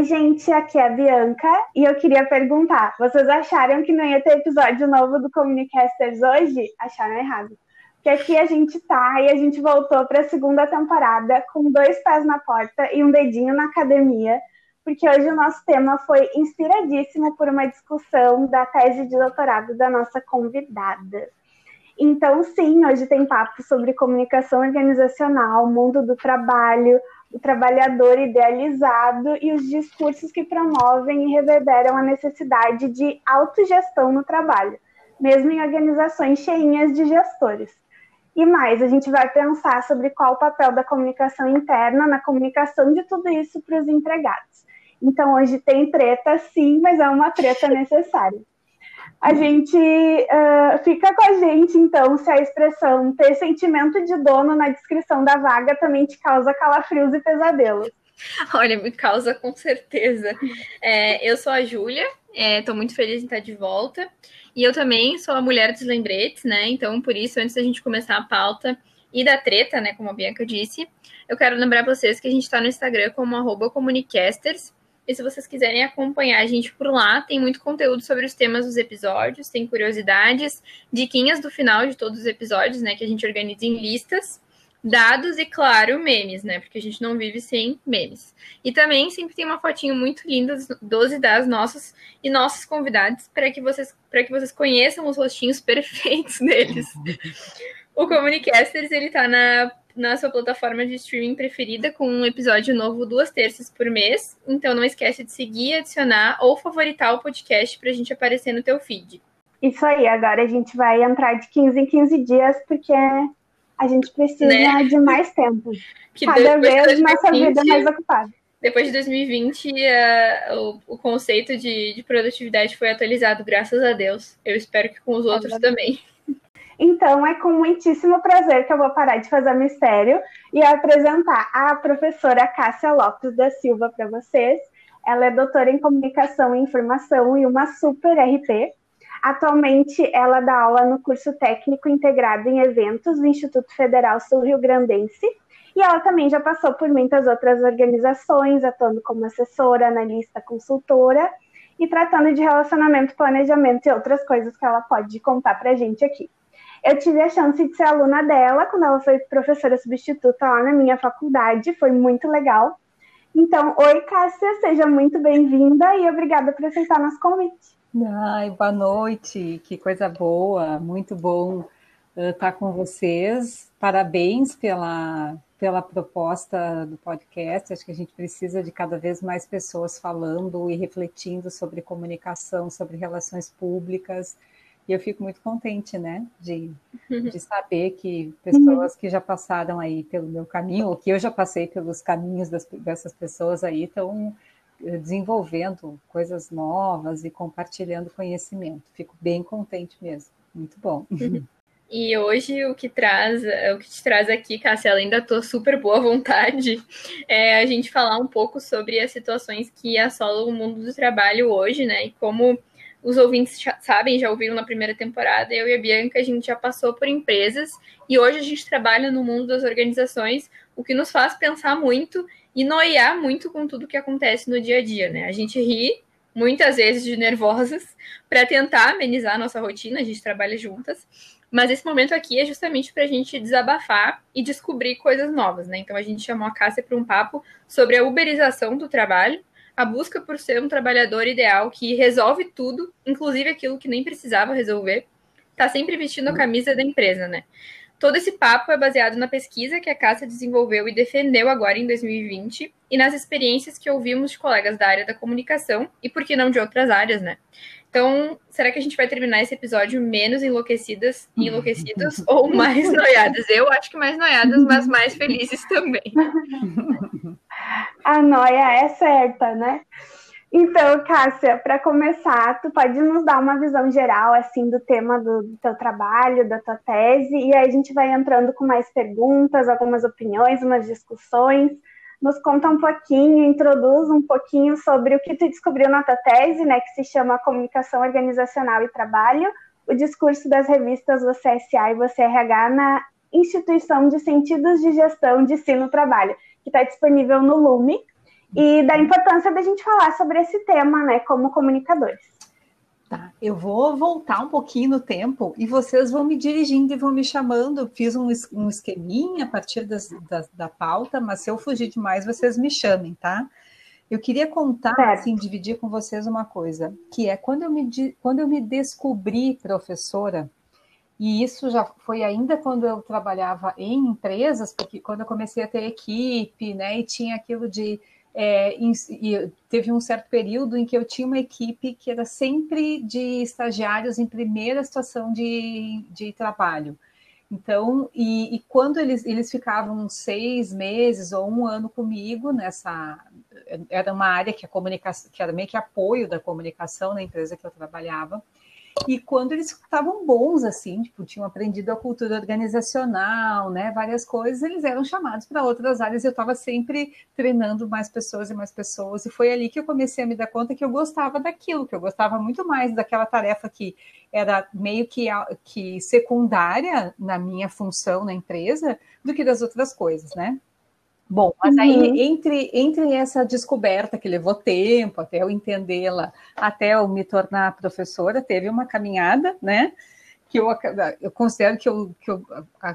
Oi, gente, aqui é a Bianca e eu queria perguntar: vocês acharam que não ia ter episódio novo do Communicasters hoje? Acharam errado. Porque aqui a gente tá e a gente voltou para a segunda temporada com dois pés na porta e um dedinho na academia, porque hoje o nosso tema foi inspiradíssimo por uma discussão da tese de doutorado da nossa convidada. Então, sim, hoje tem papo sobre comunicação organizacional, mundo do trabalho, o trabalhador idealizado e os discursos que promovem e reverberam a necessidade de autogestão no trabalho, mesmo em organizações cheinhas de gestores. E mais, a gente vai pensar sobre qual o papel da comunicação interna na comunicação de tudo isso para os empregados. Então, hoje tem treta, sim, mas é uma treta necessária. A gente uh, fica com a gente, então, se a expressão ter sentimento de dono na descrição da vaga também te causa calafrios e pesadelos. Olha, me causa com certeza. É, eu sou a Júlia, estou é, muito feliz em estar de volta. E eu também sou a mulher dos lembretes, né? Então, por isso, antes da gente começar a pauta e da treta, né? Como a Bianca disse, eu quero lembrar vocês que a gente está no Instagram como arroba comunicasters. E se vocês quiserem acompanhar a gente por lá, tem muito conteúdo sobre os temas dos episódios, tem curiosidades, diquinhas do final de todos os episódios, né? Que a gente organiza em listas dados e, claro, memes, né? Porque a gente não vive sem memes. E também sempre tem uma fotinho muito linda dos e das nossas e nossos convidados para que vocês para que vocês conheçam os rostinhos perfeitos deles. o Comunicasters ele tá na na sua plataforma de streaming preferida com um episódio novo duas terças por mês. Então não esquece de seguir, adicionar ou favoritar o podcast para a gente aparecer no teu feed. Isso aí, agora a gente vai entrar de 15 em 15 dias, porque a gente precisa né? de mais tempo. Que Cada vez nossa vida é mais ocupada. Depois de 2020, uh, o, o, conceito de, de, produtividade foi atualizado, graças a Deus. Eu espero que com os outros também. Então, é com muitíssimo prazer que eu vou parar de fazer mistério e apresentar a professora Cássia Lopes da Silva para vocês. Ela é doutora em comunicação e informação e uma super RP. Atualmente, ela dá aula no curso técnico integrado em eventos do Instituto Federal Sul-Rio Grandense. E ela também já passou por muitas outras organizações, atuando como assessora, analista, consultora e tratando de relacionamento, planejamento e outras coisas que ela pode contar para a gente aqui. Eu tive a chance de ser aluna dela quando ela foi professora substituta lá na minha faculdade, foi muito legal. Então, oi, Cássia, seja muito bem-vinda e obrigada por aceitar nosso convite. Ai, boa noite, que coisa boa, muito bom uh, estar com vocês. Parabéns pela, pela proposta do podcast. Acho que a gente precisa de cada vez mais pessoas falando e refletindo sobre comunicação, sobre relações públicas. E eu fico muito contente, né, de, de saber que pessoas que já passaram aí pelo meu caminho, ou que eu já passei pelos caminhos das, dessas pessoas aí, estão desenvolvendo coisas novas e compartilhando conhecimento. Fico bem contente mesmo. Muito bom. E hoje o que traz, o que te traz aqui, Cássia, além da tua super boa vontade, é a gente falar um pouco sobre as situações que assolam o mundo do trabalho hoje, né? E como os ouvintes já sabem, já ouviram na primeira temporada, eu e a Bianca, a gente já passou por empresas e hoje a gente trabalha no mundo das organizações, o que nos faz pensar muito e noiar muito com tudo que acontece no dia a dia, né? A gente ri muitas vezes de nervosas para tentar amenizar a nossa rotina, a gente trabalha juntas, mas esse momento aqui é justamente para a gente desabafar e descobrir coisas novas, né? Então a gente chamou a Cássia para um papo sobre a uberização do trabalho, a busca por ser um trabalhador ideal que resolve tudo, inclusive aquilo que nem precisava resolver, tá sempre vestindo a camisa da empresa, né? Todo esse papo é baseado na pesquisa que a Cássia desenvolveu e defendeu agora em 2020 e nas experiências que ouvimos de colegas da área da comunicação e, por que não, de outras áreas, né? Então, será que a gente vai terminar esse episódio menos enlouquecidas e enlouquecidas ou mais noiadas? Eu acho que mais noiadas, mas mais felizes também. A noia é certa, né? Então, Cássia, para começar, tu pode nos dar uma visão geral assim do tema do, do, teu trabalho, da tua tese, e aí a gente vai entrando com mais perguntas, algumas opiniões, umas discussões. Nos conta um pouquinho, introduz um pouquinho sobre o que tu descobriu na tua tese, né, que se chama Comunicação Organizacional e Trabalho, o discurso das revistas Você SA e Você RH na Instituição de Sentidos de Gestão de Ensino Trabalho, que está disponível no Lume e da importância da gente falar sobre esse tema, né, como comunicadores. Tá, eu vou voltar um pouquinho no tempo e vocês vão me dirigindo e vão me chamando. Fiz um, um esqueminha a partir das, da, da pauta, mas se eu fugir demais, vocês me chamem, tá? Eu queria contar, certo. assim, dividir com vocês uma coisa, que é quando eu me, quando eu me descobri professora, e isso já foi ainda quando eu trabalhava em empresas, porque quando eu comecei a ter equipe, né, e tinha aquilo de. É, teve um certo período em que eu tinha uma equipe que era sempre de estagiários em primeira situação de, de trabalho. Então, e, e, quando eles, eles ficavam seis meses ou um ano comigo nessa. Era uma área que a comunicação, que era meio que apoio da comunicação na empresa que eu trabalhava. E quando eles estavam bons, assim, tipo, tinham aprendido a cultura organizacional, né, várias coisas, eles eram chamados para outras áreas. Eu estava sempre treinando mais pessoas e mais pessoas. E foi ali que eu comecei a me dar conta que eu gostava daquilo, que eu gostava muito mais daquela tarefa que era meio que, que secundária na minha função na empresa do que das outras coisas, né? Bom, mas aí uhum. entre, entre essa descoberta que levou tempo até eu entendê-la, até eu me tornar professora, teve uma caminhada, né? Que eu, eu considero que eu, que eu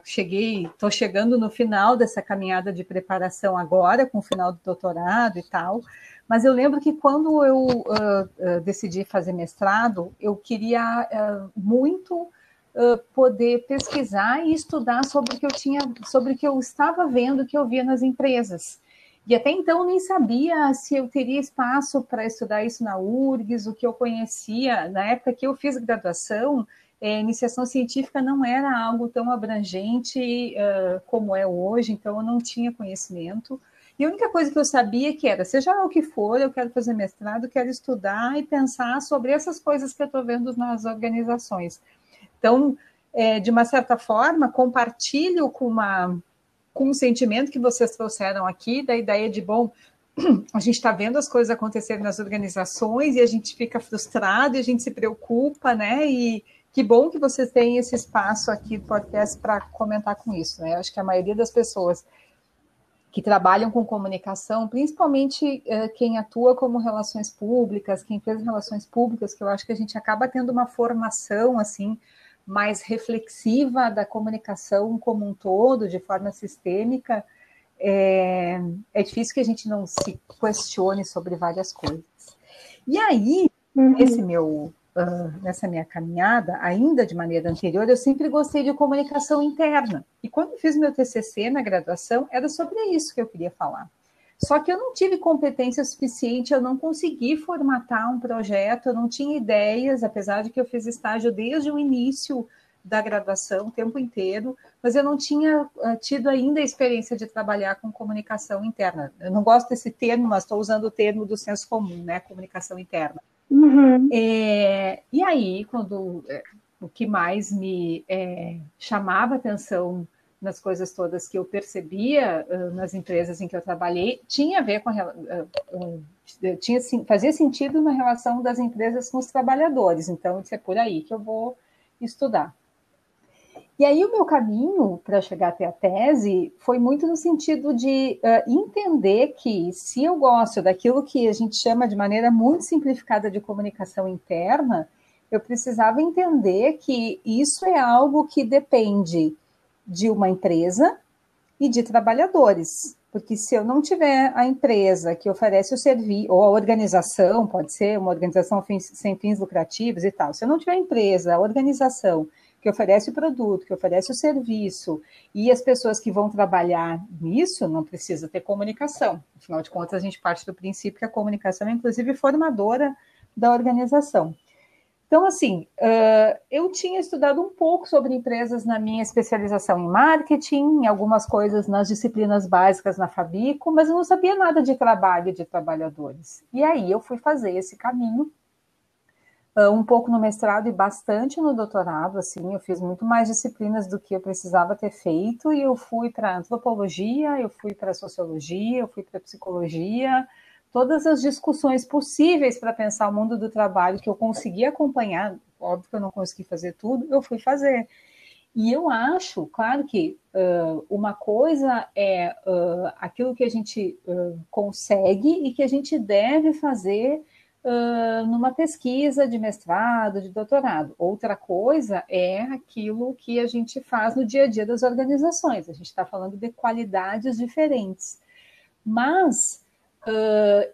cheguei, estou chegando no final dessa caminhada de preparação agora, com o final do doutorado e tal. Mas eu lembro que quando eu uh, uh, decidi fazer mestrado, eu queria uh, muito poder pesquisar e estudar sobre o que eu tinha, sobre o que eu estava vendo, que eu via nas empresas. E até então nem sabia se eu teria espaço para estudar isso na URGS, o que eu conhecia. Na época que eu fiz graduação, é, iniciação científica não era algo tão abrangente uh, como é hoje, então eu não tinha conhecimento. E a única coisa que eu sabia que era, seja lá o que for, eu quero fazer mestrado, quero estudar e pensar sobre essas coisas que eu estou vendo nas organizações. Então, é, de uma certa forma, compartilho com, uma, com um sentimento que vocês trouxeram aqui, da ideia de, bom, a gente está vendo as coisas acontecerem nas organizações e a gente fica frustrado e a gente se preocupa, né? E que bom que vocês têm esse espaço aqui do podcast para comentar com isso, né? Eu acho que a maioria das pessoas que trabalham com comunicação, principalmente uh, quem atua como relações públicas, quem fez relações públicas, que eu acho que a gente acaba tendo uma formação assim mais reflexiva da comunicação como um todo, de forma sistêmica, é, é difícil que a gente não se questione sobre várias coisas. E aí, uhum. esse meu Uh, nessa minha caminhada, ainda de maneira anterior, eu sempre gostei de comunicação interna. E quando fiz meu TCC na graduação, era sobre isso que eu queria falar. Só que eu não tive competência suficiente, eu não consegui formatar um projeto, eu não tinha ideias, apesar de que eu fiz estágio desde o início da graduação, o tempo inteiro, mas eu não tinha uh, tido ainda a experiência de trabalhar com comunicação interna. Eu não gosto desse termo, mas estou usando o termo do senso comum, né? Comunicação interna. Uhum. É, e aí, quando é, o que mais me é, chamava atenção nas coisas todas que eu percebia uh, nas empresas em que eu trabalhei tinha a ver com uh, uh, tinha fazia sentido na relação das empresas com os trabalhadores. Então isso é por aí que eu vou estudar. E aí o meu caminho para chegar até a tese foi muito no sentido de entender que se eu gosto daquilo que a gente chama de maneira muito simplificada de comunicação interna eu precisava entender que isso é algo que depende de uma empresa e de trabalhadores. Porque se eu não tiver a empresa que oferece o serviço, ou a organização, pode ser uma organização sem fins lucrativos e tal, se eu não tiver a empresa, a organização que oferece o produto, que oferece o serviço, e as pessoas que vão trabalhar nisso, não precisa ter comunicação. Afinal de contas, a gente parte do princípio que a comunicação é, inclusive, formadora da organização. Então, assim, uh, eu tinha estudado um pouco sobre empresas na minha especialização em marketing, algumas coisas nas disciplinas básicas na Fabico, mas eu não sabia nada de trabalho de trabalhadores. E aí eu fui fazer esse caminho, uh, um pouco no mestrado e bastante no doutorado, assim, eu fiz muito mais disciplinas do que eu precisava ter feito, e eu fui para antropologia, eu fui para sociologia, eu fui para psicologia, todas as discussões possíveis para pensar o mundo do trabalho que eu consegui acompanhar, óbvio que eu não consegui fazer tudo, eu fui fazer. E eu acho, claro que uh, uma coisa é uh, aquilo que a gente uh, consegue e que a gente deve fazer numa pesquisa de mestrado, de doutorado. Outra coisa é aquilo que a gente faz no dia a dia das organizações. A gente está falando de qualidades diferentes. Mas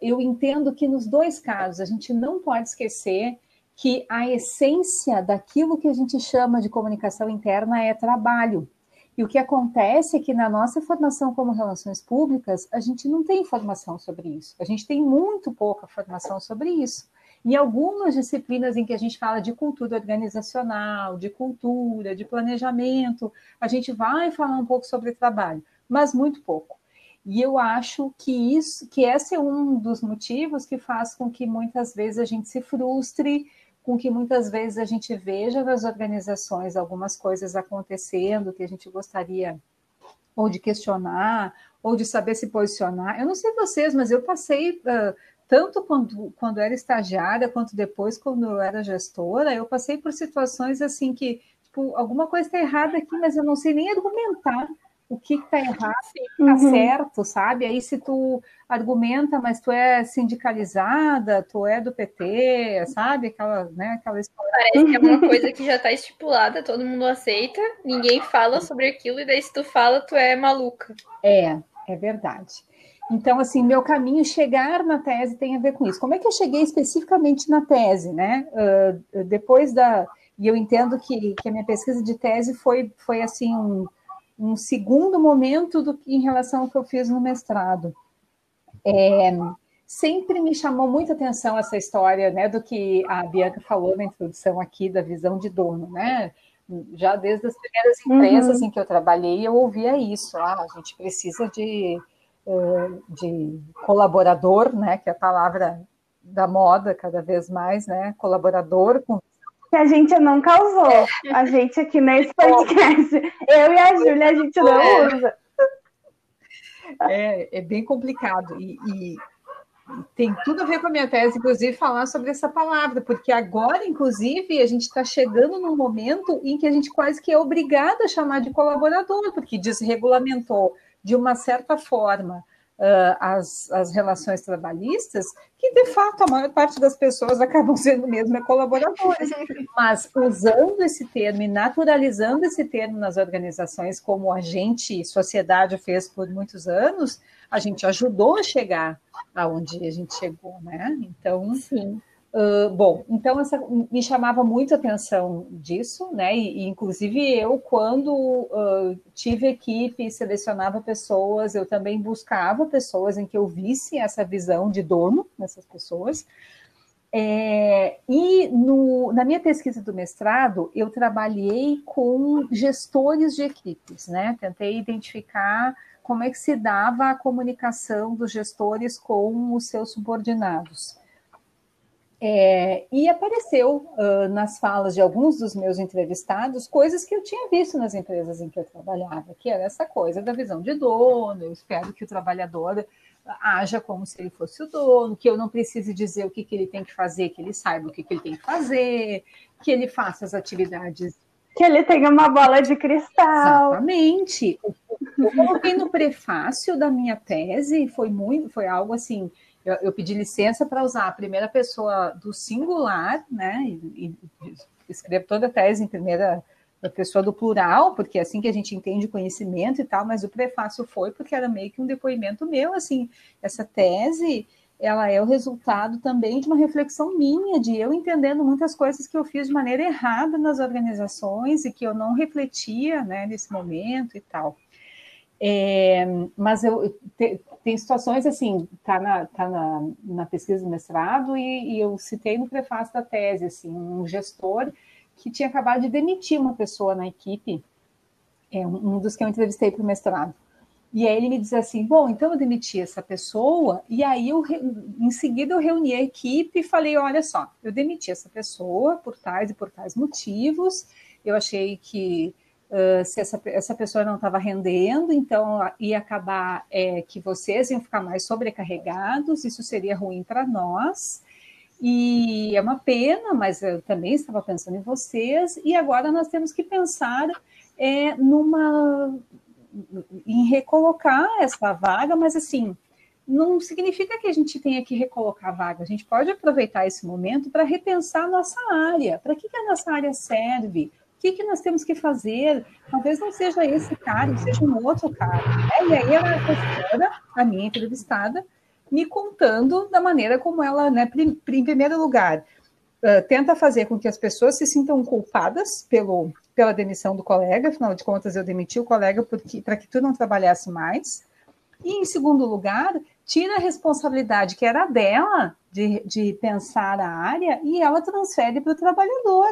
eu entendo que nos dois casos a gente não pode esquecer que a essência daquilo que a gente chama de comunicação interna é trabalho. E o que acontece é que na nossa formação como relações públicas, a gente não tem formação sobre isso. A gente tem muito pouca formação sobre isso. Em algumas disciplinas em que a gente fala de cultura organizacional, de cultura, de planejamento, a gente vai falar um pouco sobre trabalho, mas muito pouco. E eu acho que isso, que esse é um dos motivos que faz com que muitas vezes a gente se frustre com que muitas vezes a gente veja nas organizações algumas coisas acontecendo que a gente gostaria ou de questionar, ou de saber se posicionar. Eu não sei vocês, mas eu passei, uh, tanto quando, quando era estagiária, quanto depois, quando eu era gestora, eu passei por situações assim que, tipo, alguma coisa está errada aqui, mas eu não sei nem argumentar o que está errado e o que está uhum. certo, sabe? Aí se tu argumenta, mas tu é sindicalizada, tu é do PT, sabe? Aquela, né, aquela história. Parece que é uma coisa que já está estipulada, todo mundo aceita, ninguém fala sobre aquilo, e daí se tu fala, tu é maluca. É, é verdade. Então, assim, meu caminho chegar na tese tem a ver com isso. Como é que eu cheguei especificamente na tese, né? Uh, depois da... E eu entendo que, que a minha pesquisa de tese foi, foi assim, um um segundo momento do que em relação ao que eu fiz no mestrado. É, sempre me chamou muita atenção essa história, né, do que a Bianca falou na introdução aqui da visão de dono, né? Já desde as primeiras empresas uhum. em que eu trabalhei, eu ouvia isso. Ah, a gente precisa de, eh, de colaborador, né? Que é a palavra da moda cada vez mais, né? Colaborador com que a gente não causou. A gente aqui nesse podcast, eu e a Júlia, a gente não é. usa. É, é bem complicado. E, e, tem tudo a ver com a minha tese, inclusive, falar sobre essa palavra, porque agora, inclusive, a gente está chegando num momento em que a gente quase que é obrigado a chamar de colaborador, porque desregulamentou de uma certa forma uh, as, as relações trabalhistas, que de fato a maior parte das pessoas acabam sendo mesmo é colaboradores. Mas usando esse termo e naturalizando esse termo nas organizações, como a gente, sociedade, fez por muitos anos, a gente ajudou a chegar aonde a gente chegou, né? Então, Sim. Uh, bom, então essa, me chamava muito a atenção disso, né? E, e inclusive eu, quando uh, tive equipe e selecionava pessoas, eu também buscava pessoas em que eu visse essa visão de dono nessas pessoas. É, e no, na minha pesquisa do mestrado, eu trabalhei com gestores de equipes, né? Tentei identificar como é que se dava a comunicação dos gestores com os seus subordinados. É, e apareceu uh, nas falas de alguns dos meus entrevistados coisas que eu tinha visto nas empresas em que eu trabalhava, que era essa coisa da visão de dono. Eu espero que o trabalhador haja como se ele fosse o dono, que eu não precise dizer o que, que ele tem que fazer, que ele saiba o que, que ele tem que fazer, que ele faça as atividades. Que ele tenha uma bola de cristal. Exatamente. Eu coloquei no prefácio da minha tese, foi muito, foi algo assim eu, eu pedi licença para usar a primeira pessoa do singular, né? E, e escrevo toda a tese em primeira pessoa do plural, porque é assim que a gente entende conhecimento e tal, mas o prefácio foi porque era meio que um depoimento meu, assim, essa tese, ela é o resultado também de uma reflexão minha, de eu entendendo muitas coisas que eu fiz de maneira errada nas organizações e que eu não refletia, né, nesse momento e tal. É, mas eu te, tem situações assim, tá na, tá na, na pesquisa do mestrado e, e, eu citei no prefácio da tese, assim, um gestor que tinha acabado de demitir uma pessoa na equipe, é um, dos que eu entrevistei para o mestrado. E aí ele me diz assim, bom, então eu demiti essa pessoa, e aí eu, em seguida eu reuni a equipe e falei, olha só, eu demiti essa pessoa por tais e por tais motivos, eu achei que uh, se essa, essa pessoa não estava rendendo, então ia acabar é, que vocês iam ficar mais sobrecarregados, isso seria ruim para nós. E é uma pena, mas eu também estava pensando em vocês, e agora nós temos que pensar é numa em recolocar essa vaga, mas assim, não significa que a gente tenha que recolocar a vaga. A gente pode aproveitar esse momento para repensar a nossa área. Para que, que a nossa área serve? Que, que nós temos que fazer? Talvez não seja esse cara, seja um outro cara. Né? E aí a professora, a minha entrevistada, me contando da maneira como ela, né, em primeiro lugar, uh, tenta fazer com que as pessoas se sintam culpadas pelo, pela demissão do colega, afinal de contas, eu demiti o colega para que tu não trabalhasse mais. E, em segundo lugar, tira a responsabilidade que era dela de, de pensar a área e ela transfere para o trabalhador.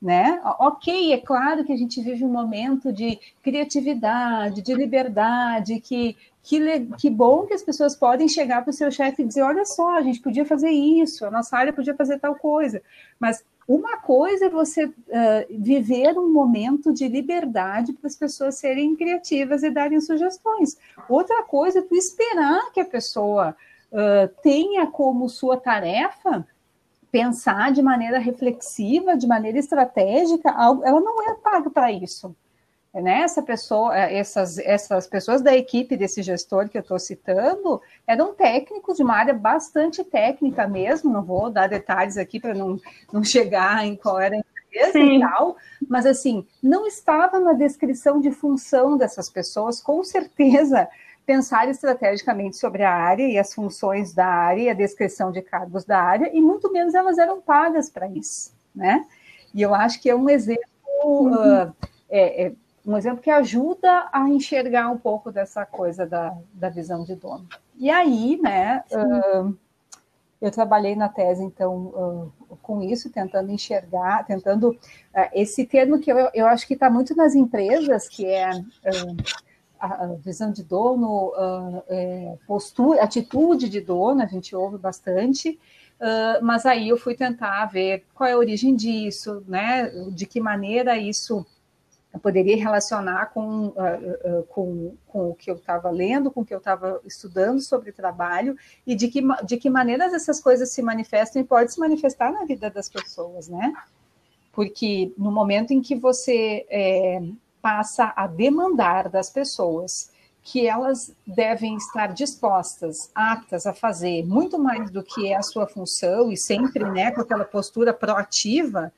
Né? Ok, é claro que a gente vive um momento de criatividade, de liberdade, que, que, que bom que as pessoas podem chegar para o seu chefe e dizer: olha só, a gente podia fazer isso, a nossa área podia fazer tal coisa. Mas uma coisa é você uh, viver um momento de liberdade para as pessoas serem criativas e darem sugestões. Outra coisa é tu esperar que a pessoa uh, tenha como sua tarefa pensar de maneira reflexiva, de maneira estratégica, algo, ela não é paga para isso né, essa pessoa, é, essas, essas pessoas da equipe desse gestor que eu estou citando eram técnicos de uma área bastante técnica mesmo, não vou dar detalhes aqui para não, não chegar em qual era a empresa Sim. e tal, mas assim, não estava na descrição de função dessas pessoas, com certeza, pensar estrategicamente sobre a área e as funções da área e a descrição de cargos da área, e muito menos elas eram pagas para isso, né? E eu acho que é um exemplo uhum. uh, é, é, um exemplo que ajuda a enxergar um pouco dessa coisa da, da visão de dono. E aí, né, uh, eu trabalhei na tese, então, uh, com isso, tentando enxergar, tentando. Uh, esse termo que eu, eu acho que está muito nas empresas, que é visão de dono, é, postura, atitude de dono, a gente ouve bastante. mas aí eu fui tentar ver qual é a origem disso, né? De que maneira isso eu poderia relacionar com, uh, uh, com, com o que eu estava lendo, com o que eu estava estudando sobre trabalho e de que, de que maneiras essas coisas se manifestam e podem se manifestar na vida das pessoas, né? Porque no momento em que você é, passa a demandar das pessoas que elas devem estar dispostas, aptas a fazer muito mais do que é a sua função e sempre né, com aquela postura proativa,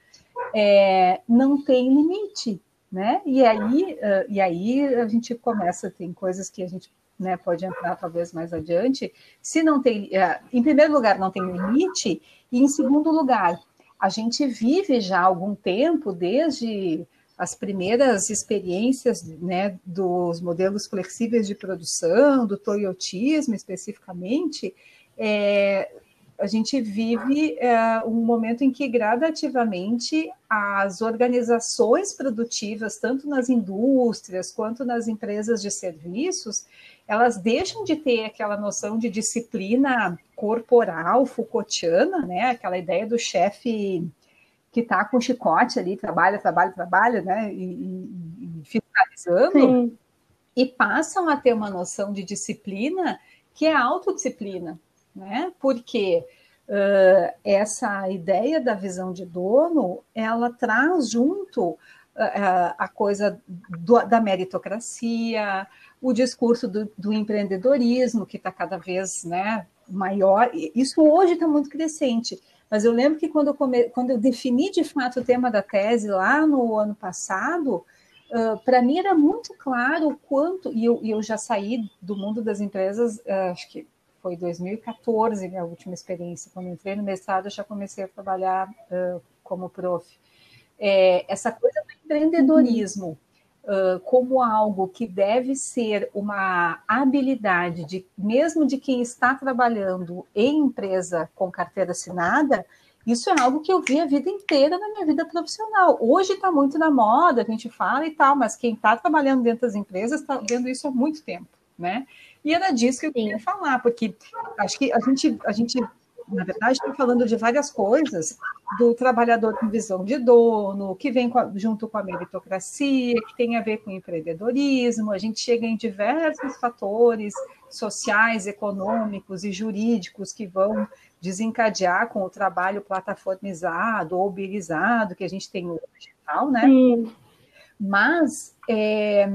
é, não tem limite né? E aí, e aí a gente começa, tem coisas que a gente né, pode entrar talvez mais adiante. Se não tem, em primeiro lugar, não tem limite, e em segundo lugar, a gente vive já algum tempo, desde as primeiras experiências né, dos modelos flexíveis de produção, do toyotismo especificamente, é, a gente vive é, um momento em que gradativamente as organizações produtivas, tanto nas indústrias quanto nas empresas de serviços, elas deixam de ter aquela noção de disciplina corporal Foucaultiana, né? Aquela ideia do chefe que está com chicote ali, trabalha, trabalha, trabalha, né? E, e, e fiscalizando, Sim. e passam a ter uma noção de disciplina que é autodisciplina, né? Porque uh, essa ideia da visão de dono, ela traz junto uh, a coisa do, da meritocracia, o discurso do, do empreendedorismo, que está cada vez né, maior. Isso hoje está muito crescente. Mas eu lembro que quando eu, come... quando eu defini de fato o tema da tese lá no ano passado, Uh, para mim era muito claro o quanto, e eu, eu, já saí do mundo das empresas, uh, acho que foi 2014 minha última experiência. Quando entrei no mestrado, eu já comecei a trabalhar uh, como prof. É, essa coisa do empreendedorismo uh, como algo que deve ser uma habilidade, de, mesmo de quem está trabalhando em empresa com carteira assinada, isso é algo que eu vi a vida inteira na minha vida profissional. Hoje está muito na moda, a gente fala e tal, mas quem está trabalhando dentro das empresas está vendo isso há muito tempo, né? E era disso que eu queria falar, porque acho que a gente, a gente na verdade, está falando de várias coisas, do trabalhador com visão de dono, que vem com a, junto com a meritocracia, que tem a ver com o empreendedorismo, a gente chega em diversos fatores sociais, econômicos e jurídicos que vão desencadear com o trabalho plataformizado ou uberizado que a gente tem hoje, tal, né? Sim. Mas é,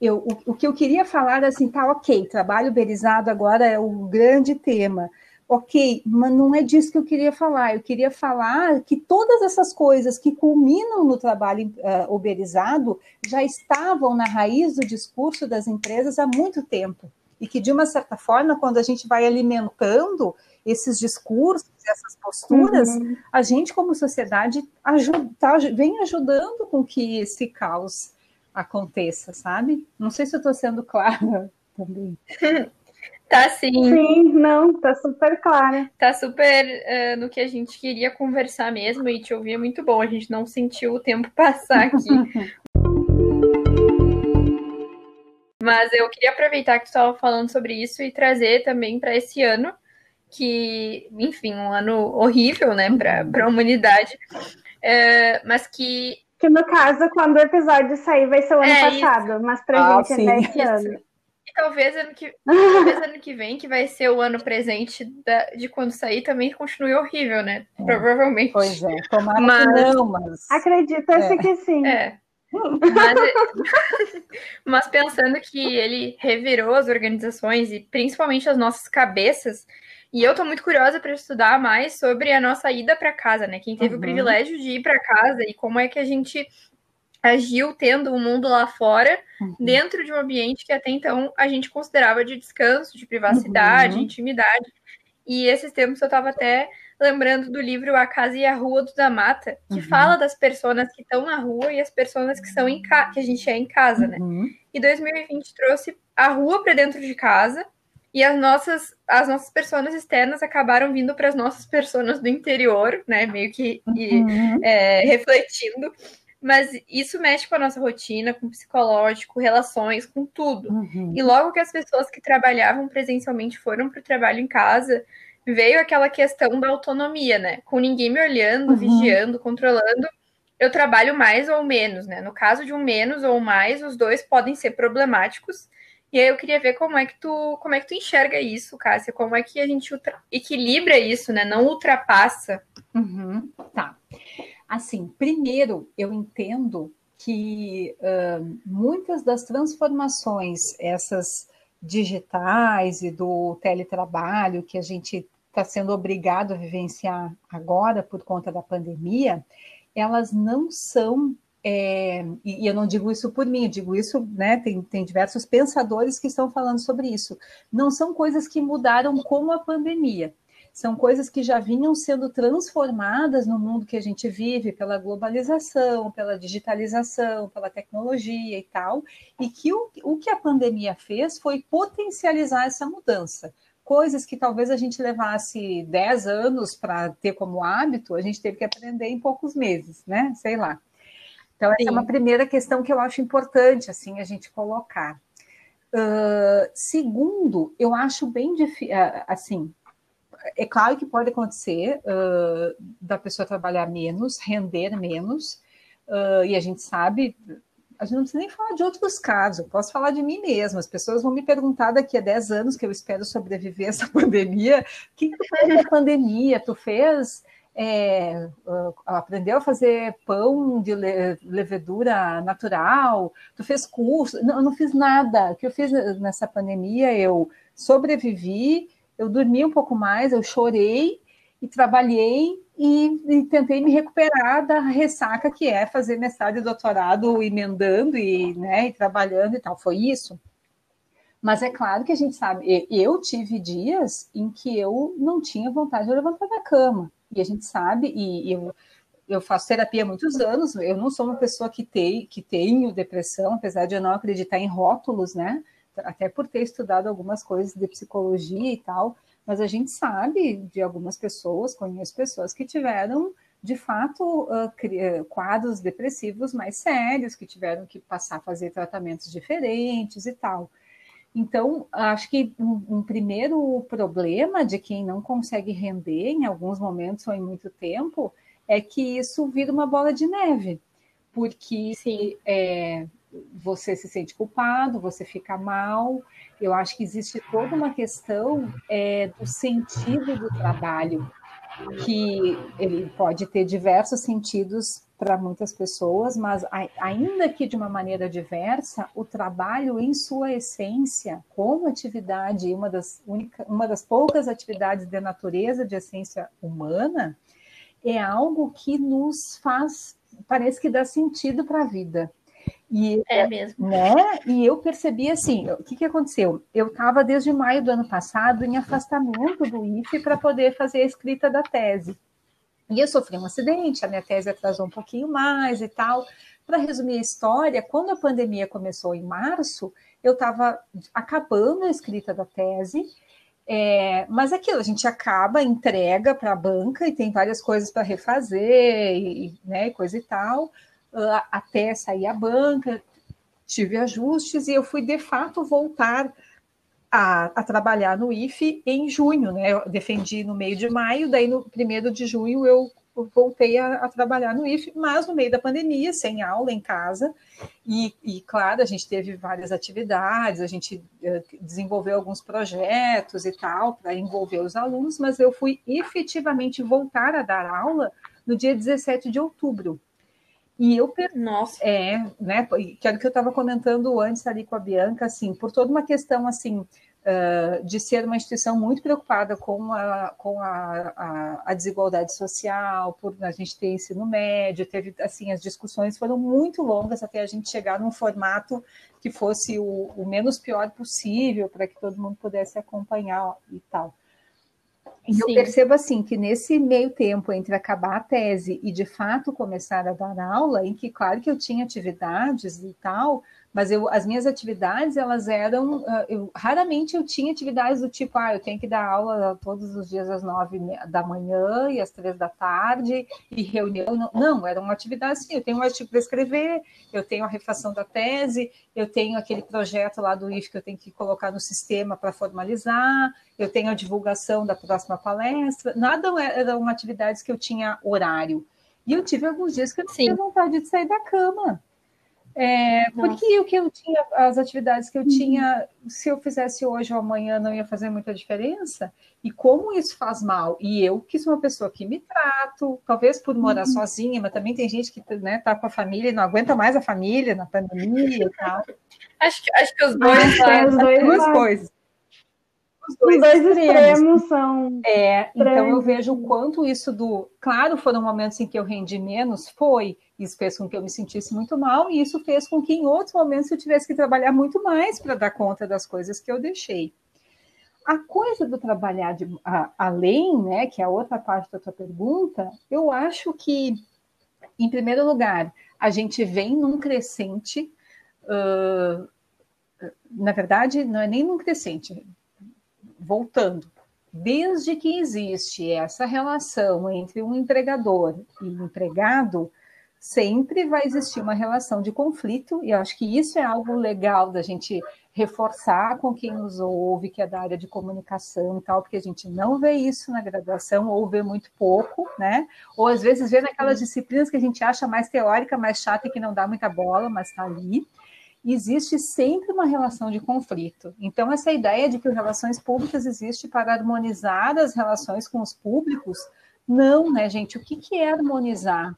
eu, o, o, que eu queria falar assim, tá ok, trabalho uberizado agora é o grande tema. Ok, mas não é disso que eu queria falar. Eu queria falar que todas essas coisas que culminam no trabalho uh, uberizado já estavam na raiz do discurso das empresas há muito tempo. E que, de uma certa forma, quando a gente vai alimentando esses discursos, essas posturas, uhum. a gente, como sociedade, ajuda, tá, vem ajudando com que esse caos aconteça, sabe? Não sei se eu estou sendo clara também. Tá sim. Sim, não, tá super clara. Tá super uh, no que a gente queria conversar mesmo e te ouvir é muito bom. A gente não sentiu o tempo passar aqui. Mas eu queria aproveitar que tu estava falando sobre isso e trazer também para esse ano, que, enfim, um ano horrível, né, para a humanidade, uh, mas que que no caso, quando o episódio sair, vai ser o ano é passado, isso. mas pra ah, gente sim. é esse ano. E talvez ano, que, talvez ano que vem, que vai ser o ano presente da, de quando sair, também continue horrível, né? É. Provavelmente. Pois é, tomara mas... que não, mas. Acredita-se é. que sim. É. Mas, mas, pensando que ele revirou as organizações e principalmente as nossas cabeças e eu tô muito curiosa para estudar mais sobre a nossa ida para casa, né? Quem teve uhum. o privilégio de ir para casa e como é que a gente agiu tendo o um mundo lá fora, uhum. dentro de um ambiente que até então a gente considerava de descanso, de privacidade, uhum. intimidade. E esses tempos eu estava até lembrando do livro A Casa e a Rua do da Mata, que uhum. fala das pessoas que estão na rua e as pessoas que são em que a gente é em casa, né? Uhum. E 2020 trouxe a rua para dentro de casa e as nossas, as nossas pessoas externas acabaram vindo para as nossas pessoas do interior, né? Meio que uhum. é, refletindo. Mas isso mexe com a nossa rotina, com o psicológico, relações, com tudo. Uhum. E logo que as pessoas que trabalhavam presencialmente foram para o trabalho em casa, veio aquela questão da autonomia, né? Com ninguém me olhando, uhum. vigiando, controlando, eu trabalho mais ou menos, né? No caso de um menos ou mais, os dois podem ser problemáticos e aí eu queria ver como é que tu, como é que tu enxerga isso, Cássia, como é que a gente equilibra isso, né? Não ultrapassa. Uhum, tá. Assim, primeiro eu entendo que uh, muitas das transformações, essas digitais e do teletrabalho que a gente está sendo obrigado a vivenciar agora por conta da pandemia, elas não são é, e, eu não digo isso por mim, eu digo isso, né? Tem, tem diversos pensadores que estão falando sobre isso. Não são coisas que mudaram com a pandemia, são coisas que já vinham sendo transformadas no mundo que a gente vive pela globalização, pela digitalização, pela tecnologia e tal, e que o, o que a pandemia fez foi potencializar essa mudança. Coisas que talvez a gente levasse 10 anos para ter como hábito, a gente teve que aprender em poucos meses, né? Sei lá. Então, essa Sim. é uma primeira questão que eu acho importante assim a gente colocar. Uh, segundo, eu acho bem difícil, assim, é claro que pode acontecer uh, da pessoa trabalhar menos, render menos, uh, e a gente sabe, a gente não precisa nem falar de outros casos, eu posso falar de mim mesma. As pessoas vão me perguntar daqui a 10 anos que eu espero sobreviver a essa pandemia, o que tu fez na pandemia? Tu fez é, aprendeu a fazer pão de levedura natural, tu fez curso, não, eu não fiz nada. O que eu fiz nessa pandemia, eu sobrevivi, eu dormi um pouco mais, eu chorei e trabalhei e, e, tentei me recuperar da ressaca que é fazer mestrado e doutorado emendando e, né, e trabalhando e tal. Foi isso. Mas é claro que a gente sabe, eu tive dias em que eu não tinha vontade de levantar da cama e a gente sabe, e eu, eu faço terapia há muitos anos, eu não sou uma pessoa que, tem, que tenho depressão, apesar de eu não acreditar em rótulos, né? Até por ter estudado algumas coisas de psicologia e tal, mas a gente sabe de algumas pessoas, conheço pessoas que tiveram, de fato, quadros depressivos mais sérios, que tiveram que passar a fazer tratamentos diferentes e tal. Então, acho que um, um, primeiro problema de quem não consegue render em alguns momentos ou em muito tempo é que isso vira uma bola de neve, porque é, você se sente culpado, você fica mal. Eu acho que existe toda uma questão é, do sentido do trabalho, que ele pode ter diversos sentidos para muitas pessoas, mas ainda que de uma maneira diversa, o trabalho em sua essência, como atividade, uma das, única, uma das poucas atividades de natureza de essência humana, é algo que nos faz, parece que dá sentido para a vida. E, é mesmo. Né? E eu percebi assim, o que, que aconteceu? Eu estava desde maio do ano passado em afastamento do IFE para poder fazer a escrita da tese. E eu sofri um acidente, a minha tese atrasou um pouquinho mais e tal. Para resumir a história, quando a pandemia começou em março, eu estava acabando a escrita da tese, é, mas aquilo, a gente acaba, entrega para a banca e tem várias coisas para refazer, e, né, coisa e tal, até sair a banca, tive ajustes e eu fui de fato voltar a, a, trabalhar no IFE em junho, né? Eu defendi no meio de maio, daí no primeiro de junho eu voltei a, a, trabalhar no IFE, mas no meio da pandemia, sem aula, em casa, e, e claro, a gente teve várias atividades, a gente uh, desenvolveu alguns projetos e tal, para envolver os alunos, mas eu fui efetivamente voltar a dar aula no dia 17 de outubro. E eu Nossa. é, né, que era o que eu estava comentando antes ali com a Bianca, assim, por toda uma questão assim uh, de ser uma instituição muito preocupada com a, com a, a, a, desigualdade social, por a gente ter ensino médio, teve assim, as discussões foram muito longas até a gente chegar num formato que fosse o, o menos pior possível para que todo mundo pudesse acompanhar e tal. E eu percebo assim que nesse meio tempo entre acabar a tese e de fato começar a dar aula, em que claro que eu tinha atividades e tal, mas eu, as minhas atividades elas eram, ah, eu, raramente eu tinha atividades do tipo, ah, eu tenho que dar aula todos os dias às nove da manhã e às três da tarde e reunião, não, não eram atividades assim, eu tenho um artigo para escrever, eu tenho a refação da tese, eu tenho aquele projeto lá do IF que eu tenho que colocar no sistema para formalizar, eu tenho a divulgação da próxima palestra, nada eram atividades que eu tinha horário. E eu tive alguns dias que eu não tinha vontade de sair da cama. É, porque o que eu tinha, as atividades que eu tinha, se eu fizesse hoje ou amanhã, não ia fazer muita diferença. E como isso faz mal? E eu, que sou uma pessoa que me trato, talvez por morar uhum. sozinha, mas também tem gente que né, tá com a família e não aguenta mais a família na pandemia e tal. Acho que, acho que os dois, ah, os dois duas coisas. Os dois, dois extremos. extremos são. É, então eu vejo o quanto isso do. Claro, foram momentos em que eu rendi menos, foi. Isso fez com que eu me sentisse muito mal, e isso fez com que em outros momentos eu tivesse que trabalhar muito mais para dar conta das coisas que eu deixei. A coisa do trabalhar de, a, além, né, que é a outra parte da tua pergunta, eu acho que, em primeiro lugar, a gente vem num crescente, uh, na verdade, não é nem num crescente, voltando, desde que existe essa relação entre um empregador e um empregado, sempre vai existir uma relação de conflito, e eu acho que isso é algo legal da gente reforçar com quem nos ouve, que é da área de comunicação e tal, porque a gente não vê isso na graduação, ou vê muito pouco, né? Ou às vezes vê naquelas disciplinas que a gente acha mais teórica, mais chata e que não dá muita bola, mas está ali existe sempre uma relação de conflito. Então, essa ideia de que relações públicas existe para harmonizar as relações com os públicos, não, né, gente? O que, que é harmonizar?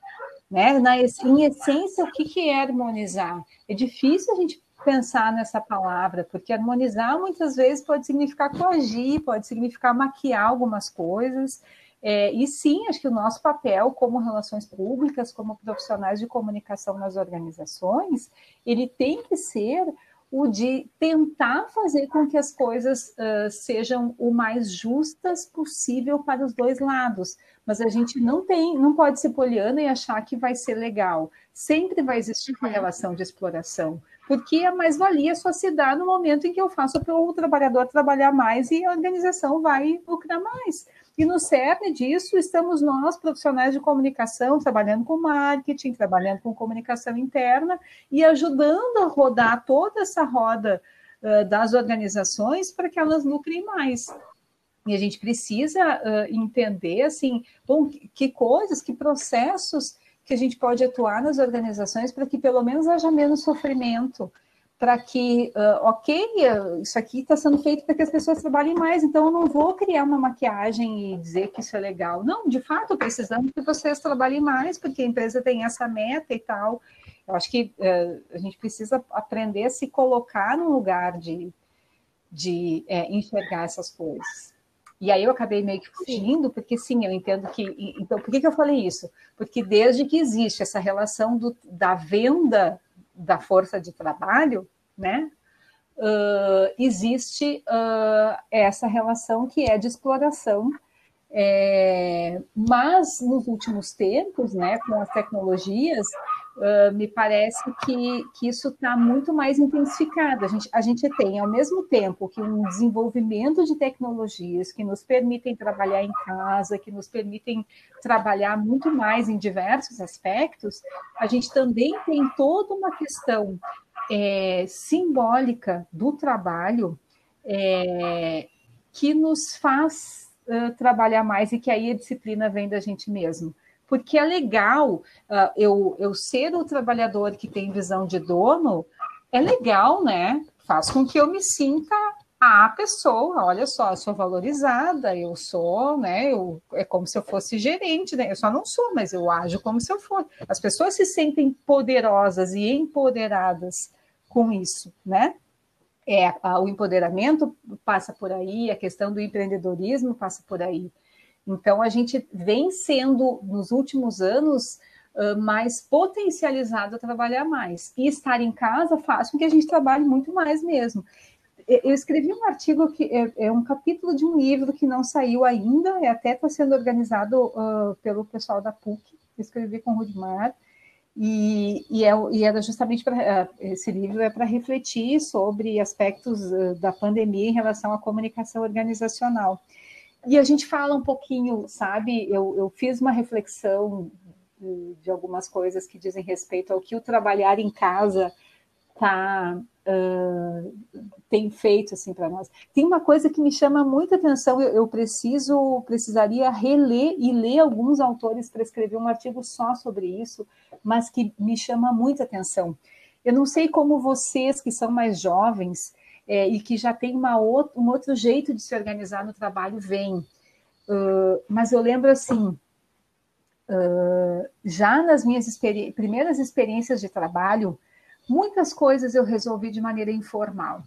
Né? Na, em essência, o que, que é harmonizar? É difícil a gente pensar nessa palavra, porque harmonizar muitas vezes pode significar coagir, pode significar maquiar algumas coisas, é, e sim, acho que o nosso papel como relações públicas, como profissionais de comunicação nas organizações, ele tem que ser o de tentar fazer com que as coisas uh, sejam o mais justas possível para os dois lados. Mas a gente não tem, não pode ser poliana e achar que vai ser legal. Sempre vai existir uma relação de exploração, porque a mais-valia só se dá no momento em que eu faço para o trabalhador trabalhar mais e a organização vai lucrar mais. E no cerne disso estamos nós, profissionais de comunicação, trabalhando com marketing, trabalhando com comunicação interna e ajudando a rodar toda essa roda uh, das organizações para que elas lucrem mais. E a gente precisa uh, entender, assim, bom, que coisas, que processos que a gente pode atuar nas organizações para que pelo menos haja menos sofrimento, para que, uh, ok, isso aqui está sendo feito para que as pessoas trabalhem mais, então eu não vou criar uma maquiagem e dizer que isso é legal. Não, de fato, precisamos que vocês trabalhem mais, porque a empresa tem essa meta e tal. Eu acho que uh, a gente precisa aprender a se colocar no lugar de, de é, enxergar essas coisas. E aí eu acabei meio que fugindo, porque sim, eu entendo que. Então, por que, que eu falei isso? Porque desde que existe essa relação do, da venda da força de trabalho, né? Uh, existe uh, essa relação que é de exploração é, mas nos últimos tempos, né, com as tecnologias, uh, me parece que, que isso está muito mais intensificado. A gente, a gente tem, ao mesmo tempo que um desenvolvimento de tecnologias que nos permitem trabalhar em casa, que nos permitem trabalhar muito mais em diversos aspectos, a gente também tem toda uma questão é, simbólica do trabalho é, que nos faz uh, trabalhar mais e que aí a disciplina vem da gente mesmo. Porque é legal uh, eu, eu ser o trabalhador que tem visão de dono, é legal, né? Faz com que eu me sinta a pessoa, olha só, eu sou valorizada, eu sou, né? Eu, é como se eu fosse gerente, né? Eu só não sou, mas eu ajo como se eu fosse. As pessoas se sentem poderosas e empoderadas com isso, né? é, o empoderamento passa por aí, a questão do empreendedorismo passa por aí. Então, a gente vem sendo, nos últimos anos, mais potencializado a trabalhar mais. E estar em casa faz com que a gente trabalhe muito mais mesmo. Eu escrevi um artigo que é, é um capítulo de um livro que não saiu ainda, e até está sendo organizado uh, pelo pessoal da PUC, escrevi com o Rudimar, e, e, é, e era justamente para é, esse livro é para refletir sobre aspectos da pandemia em relação à comunicação organizacional. E a gente fala um pouquinho, sabe? Eu, eu fiz uma reflexão de, de algumas coisas que dizem respeito ao que o trabalhar em casa está uh, tem feito assim para nós. Tem uma coisa que me chama muita atenção. Eu, eu, preciso, precisaria reler e ler alguns autores para escrever um artigo só sobre isso, mas que me chama muita atenção. Eu não sei como vocês que são mais jovens é, e que já têm uma um outro jeito de se organizar no trabalho veem, uh, mas eu lembro assim. Uh, já nas minhas experi primeiras experiências de trabalho, Muitas coisas eu resolvi de maneira informal.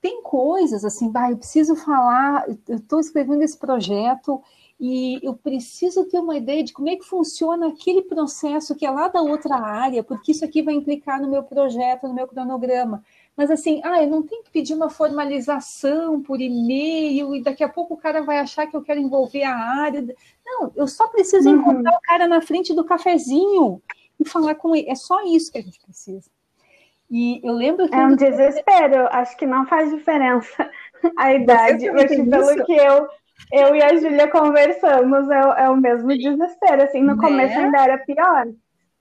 Tem coisas assim, bah, eu preciso falar, eu estou escrevendo esse projeto e eu preciso ter uma ideia de como é que funciona aquele processo que é lá da outra área, porque isso aqui vai implicar no meu projeto, no meu cronograma. Mas assim, ah, eu não tenho que pedir uma formalização por e-mail e daqui a pouco o cara vai achar que eu quero envolver a área. Não, eu só preciso uhum. encontrar o cara na frente do cafezinho e falar com ele. É só isso que a gente precisa. E eu lembro que. É um desespero, acho que não faz diferença a idade, mas pelo que eu, eu e a Júlia conversamos, é, é, o mesmo desespero. Assim, no né? começo ainda era pior.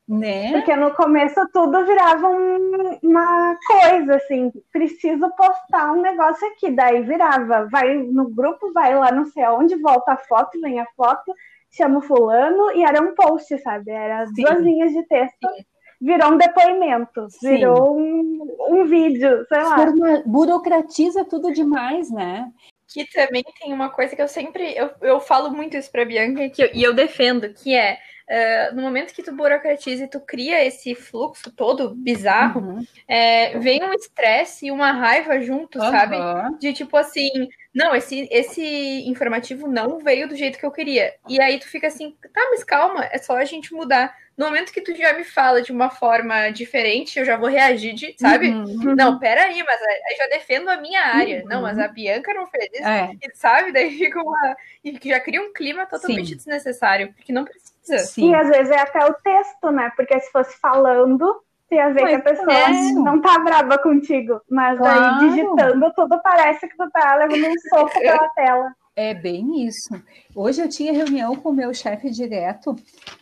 Né? Porque no começo tudo virava um, uma coisa, assim, preciso postar um negócio aqui, daí virava, vai no grupo, vai lá não sei aonde, volta a foto, vem a foto, chama o fulano, e era um post, sabe? Era Sim. duas linhas de texto. Sim virou um depoimento, Sim. virou um, um vídeo, sei lá. Forma, burocratiza tudo demais, né? Que também tem uma coisa que eu sempre eu, eu falo muito isso para Bianca que eu, e eu defendo, que é uh, no momento que tu burocratiza e tu cria esse fluxo todo bizarro, uhum. é, vem um estresse e uma raiva junto, uhum. sabe? De tipo assim, não, esse, esse informativo não veio do jeito que eu queria. E aí tu fica assim, tá, mas calma, é só a gente mudar. No momento que tu já me fala de uma forma diferente, eu já vou reagir, de, sabe? Uhum. Não, peraí, mas eu já defendo a minha área. Uhum. Não, mas a Bianca não fez isso, é. sabe? Daí fica uma. E já cria um clima totalmente Sim. desnecessário, porque não precisa. Sim. E às vezes é até o texto, né? Porque se fosse falando, tem a ver Mas que a pessoa é. não tá brava contigo. Mas claro. aí digitando, tudo parece que tu tá levando um soco pela tela. É bem isso. Hoje eu tinha reunião com o meu chefe direto,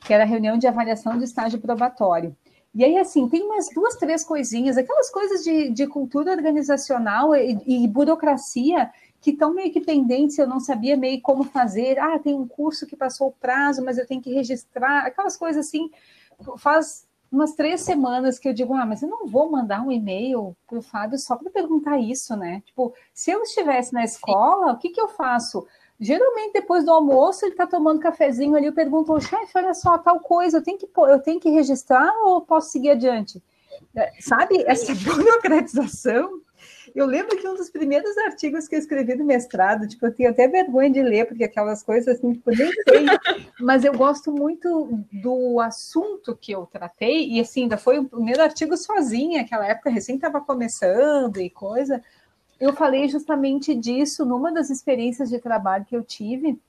que era reunião de avaliação de estágio probatório. E aí, assim, tem umas duas, três coisinhas, aquelas coisas de, de cultura organizacional e, e burocracia que estão meio que pendentes, eu não sabia meio como fazer. Ah, tem um curso que passou o prazo, mas eu tenho que registrar, aquelas coisas assim, faz umas três semanas que eu digo, ah, mas eu não vou mandar um e-mail para o Fábio só para perguntar isso, né? Tipo, se eu estivesse na escola, o que, que eu faço? Geralmente, depois do almoço, ele está tomando cafezinho ali, eu pergunto, chefe, olha só, tal coisa, eu tenho que, eu tenho que registrar ou posso seguir adiante? É, sabe, essa burocratização eu lembro que um dos primeiros artigos que eu escrevi no mestrado, tipo, eu tenho até vergonha de ler, porque aquelas coisas assim, tipo, nem sei, mas eu gosto muito do assunto que eu tratei, e assim, ainda foi o primeiro artigo sozinha, aquela época recém estava começando e coisa. Eu falei justamente disso numa das experiências de trabalho que eu tive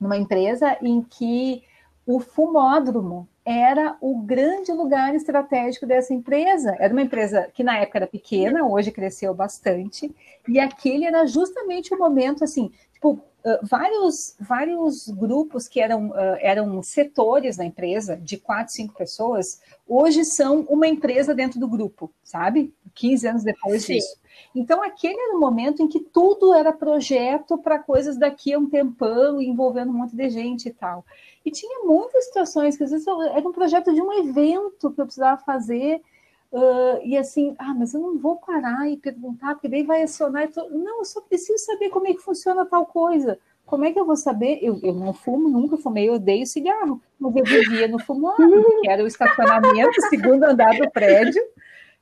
numa empresa em que o fumódromo era o grande lugar estratégico dessa empresa. Era uma empresa que na época era pequena, hoje cresceu bastante, e aquele era justamente o momento assim, tipo, vários, vários grupos que eram, eram setores da empresa, de quatro, cinco pessoas, hoje são uma empresa dentro do grupo, sabe? 15 anos depois Sim. disso. Então, aquele era o momento em que tudo era projeto para coisas daqui a um tempão, envolvendo um monte de gente e tal. E tinha muitas situações que às vezes era um projeto de um evento que eu precisava fazer, uh, e assim, ah, mas eu não vou parar e perguntar, porque daí vai acionar. Tô... Não, eu só preciso saber como é que funciona tal coisa. Como é que eu vou saber? Eu, eu não fumo, nunca fumei, eu odeio cigarro, mas eu vivia no fumódromo, que era o estacionamento, segundo andar do prédio,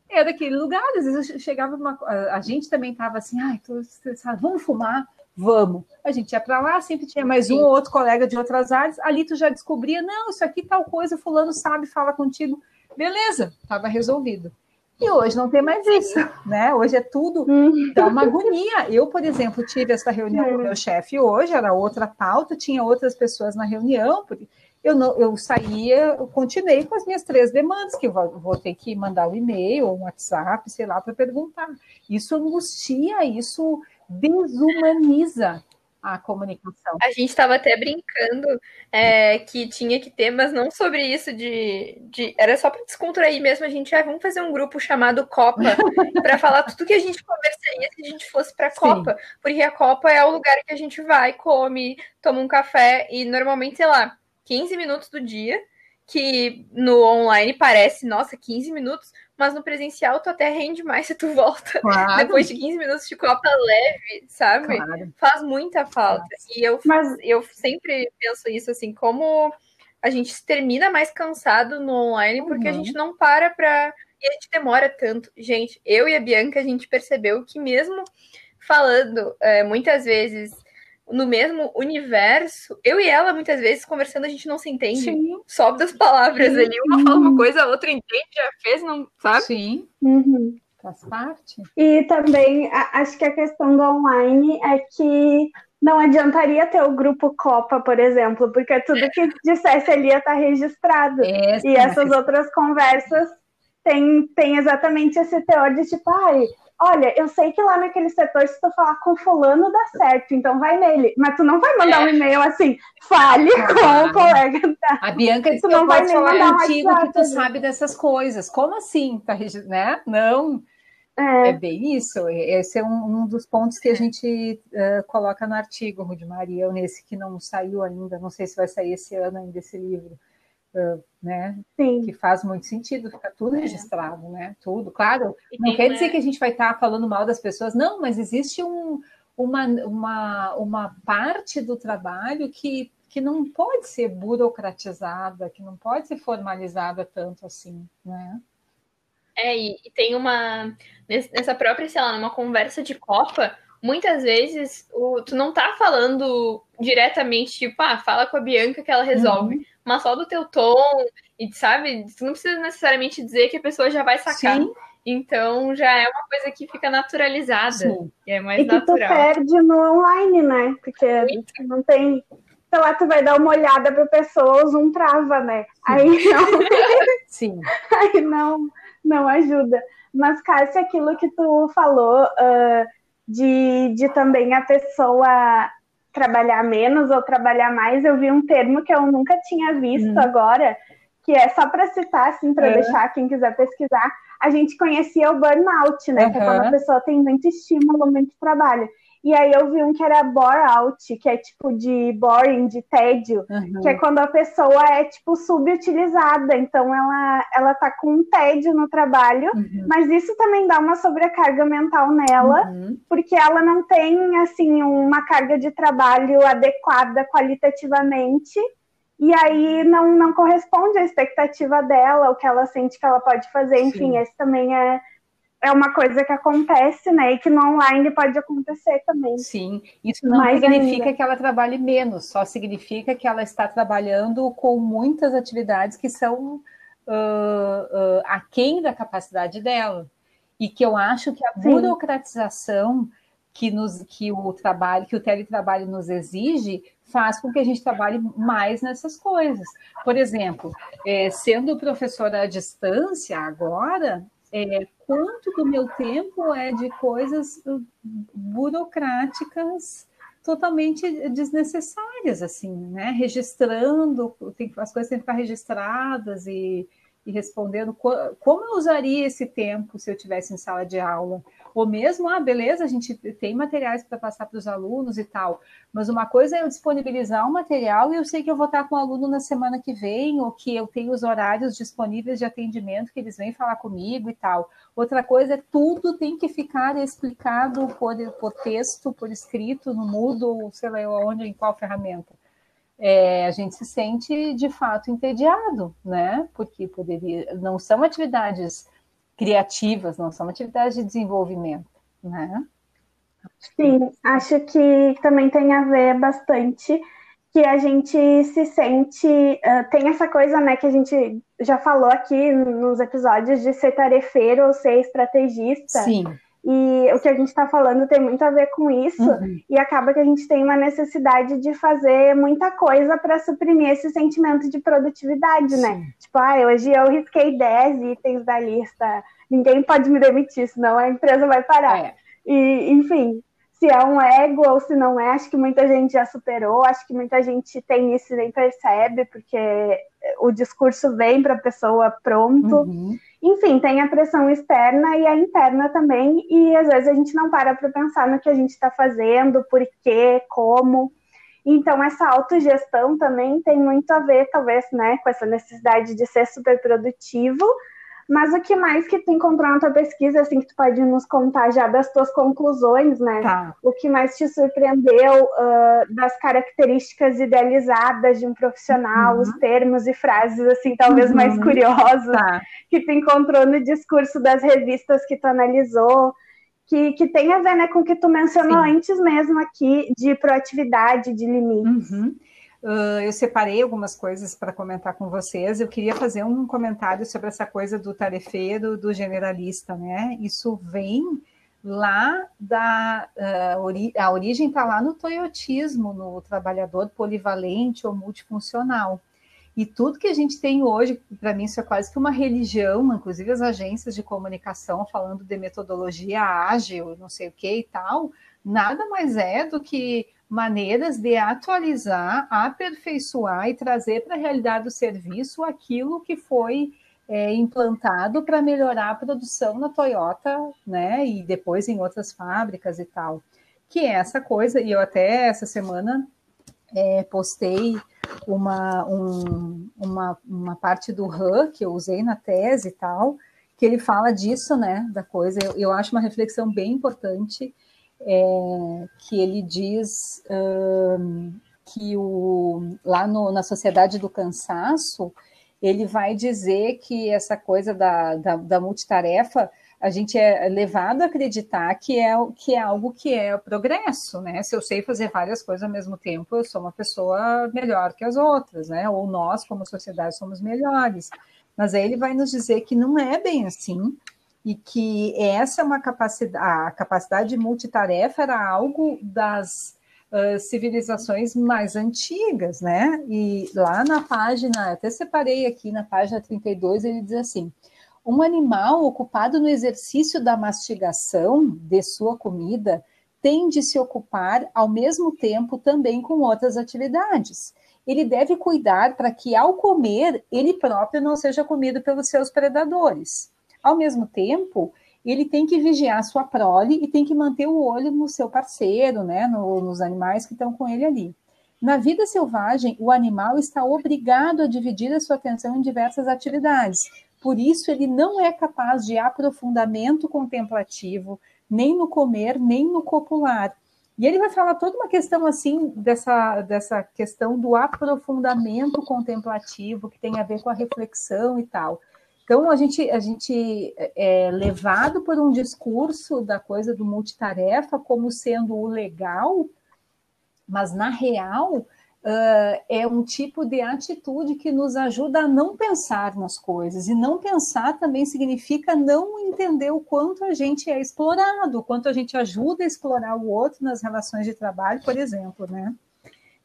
era aquele lugar. Às vezes eu chegava, uma, a gente também estava assim, ai, tô estressada, vamos fumar. Vamos. A gente ia para lá, sempre tinha mais um ou outro colega de outras áreas. Ali tu já descobria, não, isso aqui tal coisa, fulano sabe, fala contigo. Beleza, estava resolvido. E hoje não tem mais isso, né? Hoje é tudo uhum. dá uma agonia. Eu, por exemplo, tive essa reunião com o meu chefe hoje, era outra pauta, tinha outras pessoas na reunião, eu não, eu saía, eu continuei com as minhas três demandas, que eu vou, vou ter que mandar um e-mail, um WhatsApp, sei lá, para perguntar. Isso angustia, isso desumaniza a comunicação. A gente estava até brincando é, que tinha que ter, mas não sobre isso de. de era só para descontrair mesmo. A gente, ah, vamos fazer um grupo chamado Copa para falar tudo que a gente conversaria se a gente fosse para a Copa. Porque a Copa é o lugar que a gente vai, come, toma um café e normalmente, sei lá, 15 minutos do dia, que no online parece, nossa, 15 minutos mas no presencial tu até rende mais se tu volta claro. depois de 15 minutos de copa leve, sabe? Claro. Faz muita falta. E eu, mas... eu sempre penso isso assim, como a gente termina mais cansado no online uhum. porque a gente não para pra. E a gente demora tanto. Gente, eu e a Bianca, a gente percebeu que mesmo falando é, muitas vezes no mesmo universo, eu e ela, muitas vezes, conversando, a gente não se entende. Sim. Sobe das palavras Sim. ali, uma fala uma coisa, a outra entende, já fez, não sabe? Sim. Uhum. Faz parte. E também acho que a questão do online é que não adiantaria ter o grupo Copa, por exemplo, porque tudo que dissesse ali ia estar registrado. Essa e essas outras conversas têm, têm exatamente esse teor de tipo, ai, olha, eu sei que lá naquele setor, se tu falar com fulano, dá certo, então vai nele. Mas tu não vai mandar é. um e-mail assim, fale com o colega. A Bianca disse tu não vai nem mandar contigo um que tu sabe dessas coisas. Como assim? Tá, né? Não. É. é bem isso. Esse é um, um dos pontos que a gente uh, coloca no artigo, Rude Maria, nesse que não saiu ainda, não sei se vai sair esse ano ainda esse livro né? Sim. Que faz muito sentido, fica tudo é. registrado, né? Tudo, claro. não quer dizer que a gente vai estar falando mal das pessoas, não, mas existe um, uma, uma, uma parte do trabalho que, que não pode ser burocratizada, que não pode ser formalizada tanto assim, né? É, e, e tem uma. Nessa própria, sei lá, numa conversa de Copa, muitas vezes o, tu não tá falando diretamente, tipo, ah, fala com a Bianca que ela resolve. Uhum mas só do teu tom, e sabe, tu não precisa necessariamente dizer que a pessoa já vai sacar. Sim. Então já é uma coisa que fica naturalizada. Sim. E é mais e que natural. tu perde no online, né? Porque Muito. não tem. Sei lá, tu vai dar uma olhada para pessoa, o Zoom trava, né? Sim. Aí não. Sim. Aí não, não ajuda. Mas, Cássia, aquilo que tu falou uh, de, de também a pessoa trabalhar menos ou trabalhar mais, eu vi um termo que eu nunca tinha visto hum. agora, que é só para citar, assim, para é. deixar quem quiser pesquisar, a gente conhecia o burnout, né? Uhum. Que é quando a pessoa tem muito estímulo, muito trabalho. E aí eu vi um que era bore out, que é tipo de boring, de tédio, uhum. que é quando a pessoa é tipo subutilizada, então ela ela tá com um tédio no trabalho, uhum. mas isso também dá uma sobrecarga mental nela, uhum. porque ela não tem assim uma carga de trabalho adequada qualitativamente. E aí não, não corresponde à expectativa dela, o que ela sente que ela pode fazer. Enfim, Sim. esse também é, é uma coisa que acontece, né? E que no online pode acontecer também. Sim, isso não Mais significa ainda. que ela trabalhe menos, só significa que ela está trabalhando com muitas atividades que são uh, uh, aquém da capacidade dela. E que eu acho que a Sim. burocratização que, nos, que o trabalho, que o teletrabalho nos exige, faz com que a gente trabalhe mais nessas coisas. Por exemplo, é, sendo professora à distância agora, é, quanto do meu tempo é de coisas uh, burocráticas totalmente desnecessárias, assim, né? Registrando, tem, as coisas têm que ficar registradas e, e respondendo. Como eu usaria esse tempo se eu tivesse em sala de aula? Ou mesmo, ah, beleza, a gente tem materiais para passar para os alunos e tal, mas uma coisa é eu disponibilizar um material e eu sei que eu vou estar com o aluno na semana que vem, ou que eu tenho os horários disponíveis de atendimento que eles vêm falar comigo e tal. Outra coisa é tudo tem que ficar explicado por, por texto, por escrito, no Moodle, sei lá onde, em qual ferramenta. É, a gente se sente de fato entediado, né? Porque poderia, não são atividades criativas, não são atividades de desenvolvimento, né? Sim, acho que também tem a ver bastante que a gente se sente. Uh, tem essa coisa, né, que a gente já falou aqui nos episódios de ser tarefeiro ou ser estrategista. Sim. E o que a gente está falando tem muito a ver com isso, uhum. e acaba que a gente tem uma necessidade de fazer muita coisa para suprimir esse sentimento de produtividade, né? Sim. né? Tipo, ah, hoje eu risquei 10 itens da lista, ninguém pode me demitir, senão a empresa vai parar. É. E, enfim, se é um ego ou se não é, acho que muita gente já superou, acho que muita gente tem isso e nem percebe, porque o discurso vem para a pessoa pronto. Uhum. Enfim, tem a pressão externa e a interna também, e às vezes a gente não para para pensar no que a gente está fazendo, por quê, como. Então, essa autogestão também tem muito a ver, talvez, né, com essa necessidade de ser super produtivo, mas o que mais que tu encontrou na tua pesquisa, assim, que tu pode nos contar já das tuas conclusões, né? Tá. O que mais te surpreendeu uh, das características idealizadas de um profissional, uhum. os termos e frases, assim, talvez uhum. mais curiosos, tá. que tu encontrou no discurso das revistas que tu analisou, que, que tem a ver, né, com o que tu mencionou Sim. antes mesmo aqui, de proatividade, de limites. Uhum. Uh, eu separei algumas coisas para comentar com vocês. Eu queria fazer um comentário sobre essa coisa do tarefeiro, do generalista, né? Isso vem lá da uh, ori a origem está lá no toyotismo, no trabalhador polivalente ou multifuncional. E tudo que a gente tem hoje, para mim, isso é quase que uma religião, inclusive as agências de comunicação falando de metodologia ágil, não sei o que e tal, nada mais é do que maneiras de atualizar, aperfeiçoar e trazer para a realidade do serviço aquilo que foi é, implantado para melhorar a produção na Toyota, né? E depois em outras fábricas e tal. Que é essa coisa, e eu até essa semana é, postei uma, um, uma, uma parte do RAM que eu usei na tese e tal, que ele fala disso, né? Da coisa. Eu, eu acho uma reflexão bem importante é, que ele diz um, que o, lá no, na Sociedade do Cansaço, ele vai dizer que essa coisa da, da, da multitarefa a gente é levado a acreditar que é, que é algo que é progresso, né? Se eu sei fazer várias coisas ao mesmo tempo, eu sou uma pessoa melhor que as outras, né? Ou nós, como sociedade, somos melhores. Mas aí ele vai nos dizer que não é bem assim, e que essa é uma capacidade, a capacidade de multitarefa era algo das uh, civilizações mais antigas, né? E lá na página, até separei aqui na página 32, ele diz assim: um animal ocupado no exercício da mastigação de sua comida tem de se ocupar ao mesmo tempo também com outras atividades. Ele deve cuidar para que, ao comer, ele próprio não seja comido pelos seus predadores. Ao mesmo tempo, ele tem que vigiar a sua prole e tem que manter o olho no seu parceiro, né, no, nos animais que estão com ele ali. Na vida selvagem, o animal está obrigado a dividir a sua atenção em diversas atividades. Por isso, ele não é capaz de aprofundamento contemplativo, nem no comer, nem no copular. E ele vai falar toda uma questão assim dessa, dessa questão do aprofundamento contemplativo que tem a ver com a reflexão e tal. Então a gente a gente é levado por um discurso da coisa do multitarefa como sendo o legal, mas na real uh, é um tipo de atitude que nos ajuda a não pensar nas coisas. E não pensar também significa não entender o quanto a gente é explorado, o quanto a gente ajuda a explorar o outro nas relações de trabalho, por exemplo, né?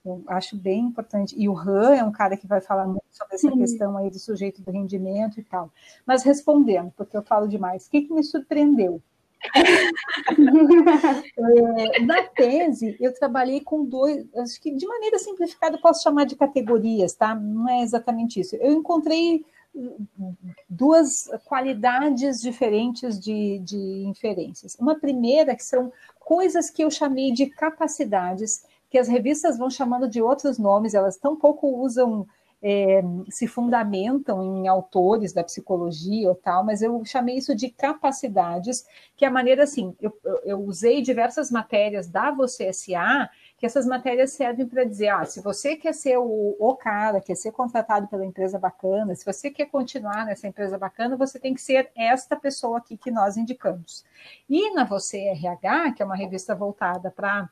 Eu acho bem importante. E o Han é um cara que vai falar muito sobre essa Sim. questão aí do sujeito do rendimento e tal. Mas respondendo, porque eu falo demais, o que, que me surpreendeu? é, na tese, eu trabalhei com dois, acho que de maneira simplificada posso chamar de categorias, tá? Não é exatamente isso. Eu encontrei duas qualidades diferentes de, de inferências. Uma primeira, que são coisas que eu chamei de capacidades, que as revistas vão chamando de outros nomes, elas tão pouco usam é, se fundamentam em autores da psicologia ou tal, mas eu chamei isso de capacidades, que é a maneira assim, eu, eu usei diversas matérias da Você SA, que essas matérias servem para dizer, ah, se você quer ser o, o cara, quer ser contratado pela empresa bacana, se você quer continuar nessa empresa bacana, você tem que ser esta pessoa aqui que nós indicamos. E na Você RH, que é uma revista voltada para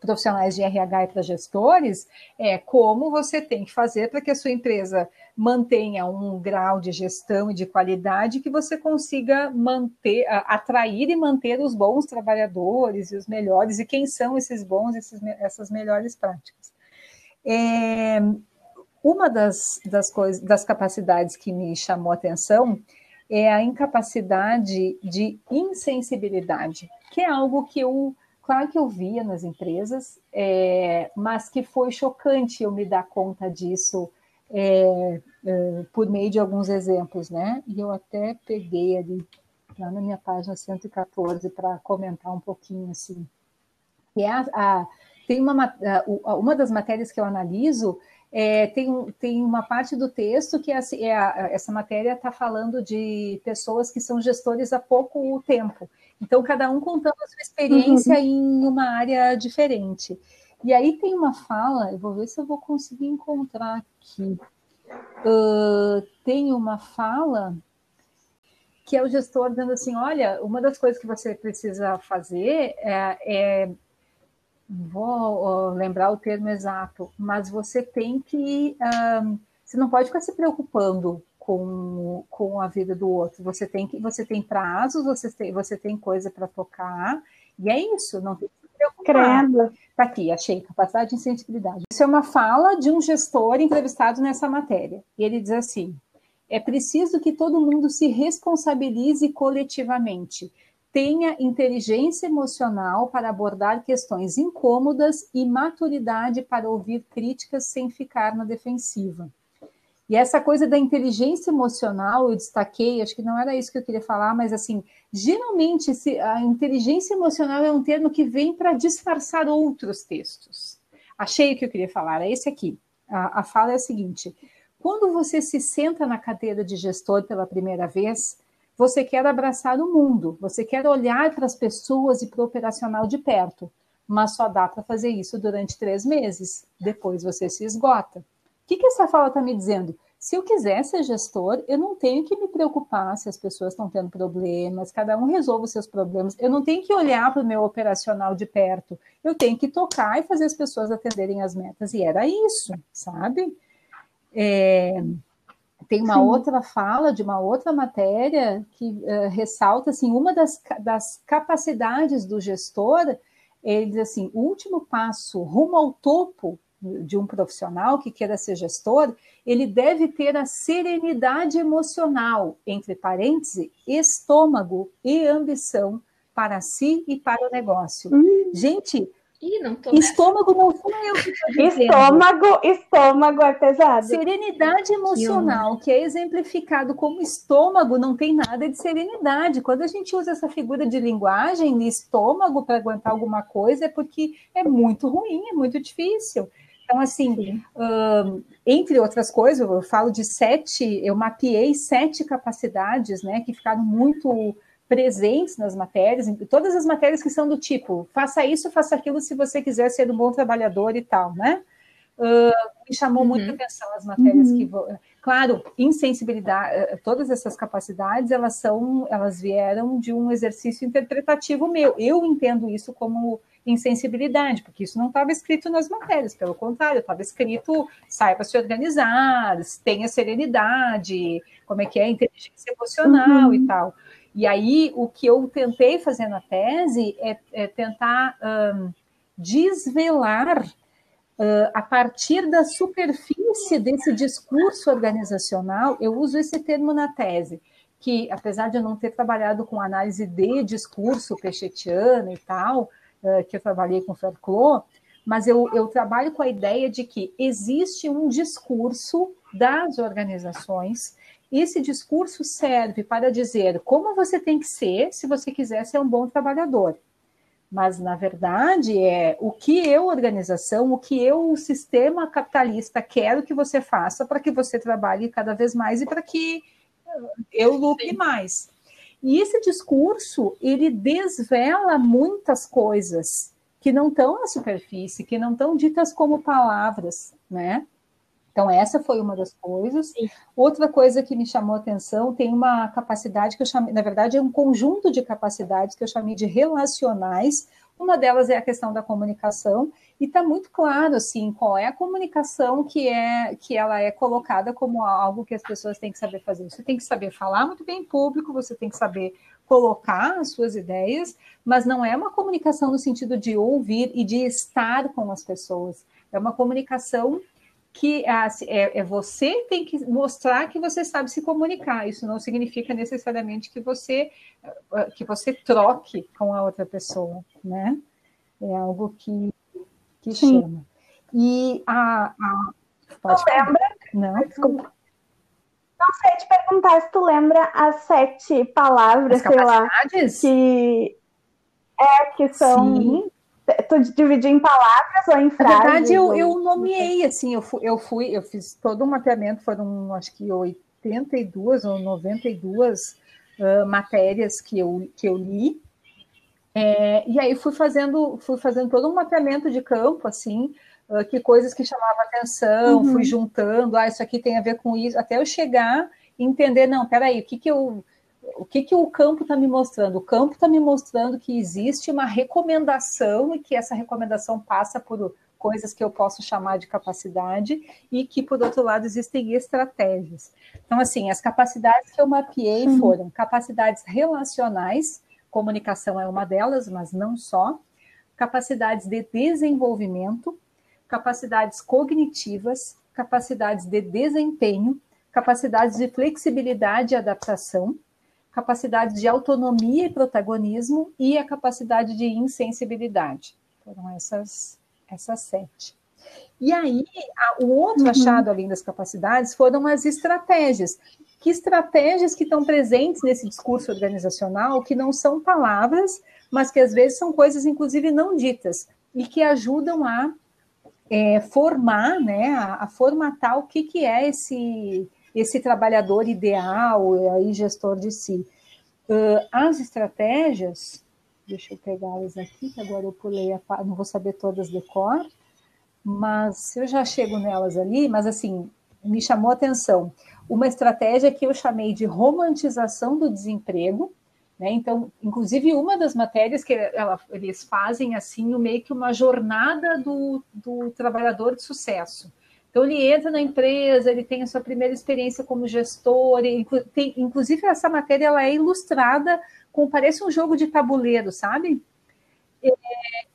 profissionais de RH e para gestores, é como você tem que fazer para que a sua empresa mantenha um grau de gestão e de qualidade que você consiga manter, atrair e manter os bons trabalhadores e os melhores, e quem são esses bons, esses, essas melhores práticas. É, uma das, das, coisas, das capacidades que me chamou a atenção é a incapacidade de insensibilidade, que é algo que eu claro que eu via nas empresas, é, mas que foi chocante eu me dar conta disso é, é, por meio de alguns exemplos, né? E eu até peguei ali lá na minha página 114 para comentar um pouquinho assim. E é a, a, tem uma, uma das matérias que eu analiso é, tem, tem uma parte do texto que é, é a, essa matéria está falando de pessoas que são gestores há pouco tempo. Então, cada um contando a sua experiência uhum. em uma área diferente. E aí tem uma fala, eu vou ver se eu vou conseguir encontrar aqui. Uh, tem uma fala que é o gestor dizendo assim: olha, uma das coisas que você precisa fazer é, é vou lembrar o termo exato, mas você tem que. Você não pode ficar se preocupando com, com a vida do outro. Você tem que você tem prazos, você tem, você tem coisa para tocar, e é isso, não tem que se preocupar. Está aqui, achei, capacidade de sensibilidade. Isso é uma fala de um gestor entrevistado nessa matéria. E ele diz assim: é preciso que todo mundo se responsabilize coletivamente, tenha inteligência emocional para abordar questões incômodas e maturidade para ouvir críticas sem ficar na defensiva. E essa coisa da inteligência emocional, eu destaquei, acho que não era isso que eu queria falar, mas assim, geralmente a inteligência emocional é um termo que vem para disfarçar outros textos. Achei o que eu queria falar, é esse aqui. A, a fala é a seguinte: quando você se senta na cadeira de gestor pela primeira vez, você quer abraçar o mundo, você quer olhar para as pessoas e para o operacional de perto, mas só dá para fazer isso durante três meses. Depois você se esgota que, que essa fala está me dizendo? Se eu quiser ser gestor, eu não tenho que me preocupar se as pessoas estão tendo problemas, cada um resolve os seus problemas. Eu não tenho que olhar para o meu operacional de perto. Eu tenho que tocar e fazer as pessoas atenderem as metas. E era isso, sabe? É, tem uma Sim. outra fala de uma outra matéria que uh, ressalta assim uma das, das capacidades do gestor. Ele diz assim: o último passo rumo ao topo de um profissional que queira ser gestor, ele deve ter a serenidade emocional, entre parênteses, estômago e ambição para si e para o negócio. Uhum. Gente, Ih, não tô estômago não sou eu que Estômago, estômago é pesado. Serenidade emocional, que é exemplificado como estômago, não tem nada de serenidade. Quando a gente usa essa figura de linguagem de estômago para aguentar alguma coisa, é porque é muito ruim, é muito difícil. Então, assim, entre outras coisas, eu falo de sete, eu mapeei sete capacidades, né, que ficaram muito presentes nas matérias, todas as matérias que são do tipo, faça isso, faça aquilo se você quiser ser um bom trabalhador e tal, né? Uh, me chamou uhum. muita atenção as matérias uhum. que claro insensibilidade eh, todas essas capacidades elas são elas vieram de um exercício interpretativo meu eu entendo isso como insensibilidade porque isso não estava escrito nas matérias pelo contrário estava escrito saiba se organizar tenha serenidade como é que é inteligência emocional uhum. e tal e aí, o que eu tentei fazer na tese é, é tentar um, desvelar, uh, a partir da superfície desse discurso organizacional, eu uso esse termo na tese, que apesar de eu não ter trabalhado com análise de discurso pechetiana e tal, uh, que eu trabalhei com Foucault, mas eu, eu trabalho com a ideia de que existe um discurso das organizações esse discurso serve para dizer como você tem que ser se você quiser ser um bom trabalhador. Mas, na verdade, é o que eu, organização, o que eu, o sistema capitalista, quero que você faça para que você trabalhe cada vez mais e para que eu lucre mais. E esse discurso, ele desvela muitas coisas que não estão na superfície, que não estão ditas como palavras, né? Então, essa foi uma das coisas. Sim. Outra coisa que me chamou a atenção tem uma capacidade que eu chamei, na verdade, é um conjunto de capacidades que eu chamei de relacionais. Uma delas é a questão da comunicação, e está muito claro assim qual é a comunicação que é que ela é colocada como algo que as pessoas têm que saber fazer. Você tem que saber falar muito bem em público, você tem que saber colocar as suas ideias, mas não é uma comunicação no sentido de ouvir e de estar com as pessoas. É uma comunicação que é, é, você tem que mostrar que você sabe se comunicar. Isso não significa necessariamente que você que você troque com a outra pessoa, né? É algo que, que chama. E a, a pode não lembra? Não. Desculpa. Não sei te perguntar se tu lembra as sete palavras, sei lá, que é que são Sim Tu dividiu em palavras ou em frases? Na verdade, eu, eu nomeei, assim, eu fui, eu fui, eu fiz todo um mapeamento, foram acho que 82 ou 92 uh, matérias que eu, que eu li. É, e aí fui fazendo, fui fazendo todo um mapeamento de campo, assim, uh, que coisas que chamavam atenção, uhum. fui juntando, ah, isso aqui tem a ver com isso, até eu chegar e entender, não, peraí, o que, que eu o que, que o campo está me mostrando? O campo está me mostrando que existe uma recomendação e que essa recomendação passa por coisas que eu posso chamar de capacidade e que, por outro lado, existem estratégias. Então, assim, as capacidades que eu mapeei foram capacidades relacionais, comunicação é uma delas, mas não só, capacidades de desenvolvimento, capacidades cognitivas, capacidades de desempenho, capacidades de flexibilidade e adaptação, capacidade de autonomia e protagonismo e a capacidade de insensibilidade. Foram essas, essas sete. E aí, a, o outro uhum. achado, além das capacidades, foram as estratégias. Que estratégias que estão presentes nesse discurso organizacional, que não são palavras, mas que às vezes são coisas, inclusive, não ditas, e que ajudam a é, formar, né, a, a formatar o que, que é esse, esse trabalhador ideal aí gestor de si. Uh, as estratégias, deixa eu pegá-las aqui, que agora eu pulei a não vou saber todas de cor, mas eu já chego nelas ali, mas assim, me chamou a atenção uma estratégia que eu chamei de romantização do desemprego, né? Então, inclusive, uma das matérias que ela, eles fazem assim, meio que uma jornada do, do trabalhador de sucesso. Então, ele entra na empresa, ele tem a sua primeira experiência como gestor, tem, inclusive essa matéria ela é ilustrada com, parece um jogo de tabuleiro, sabe? É,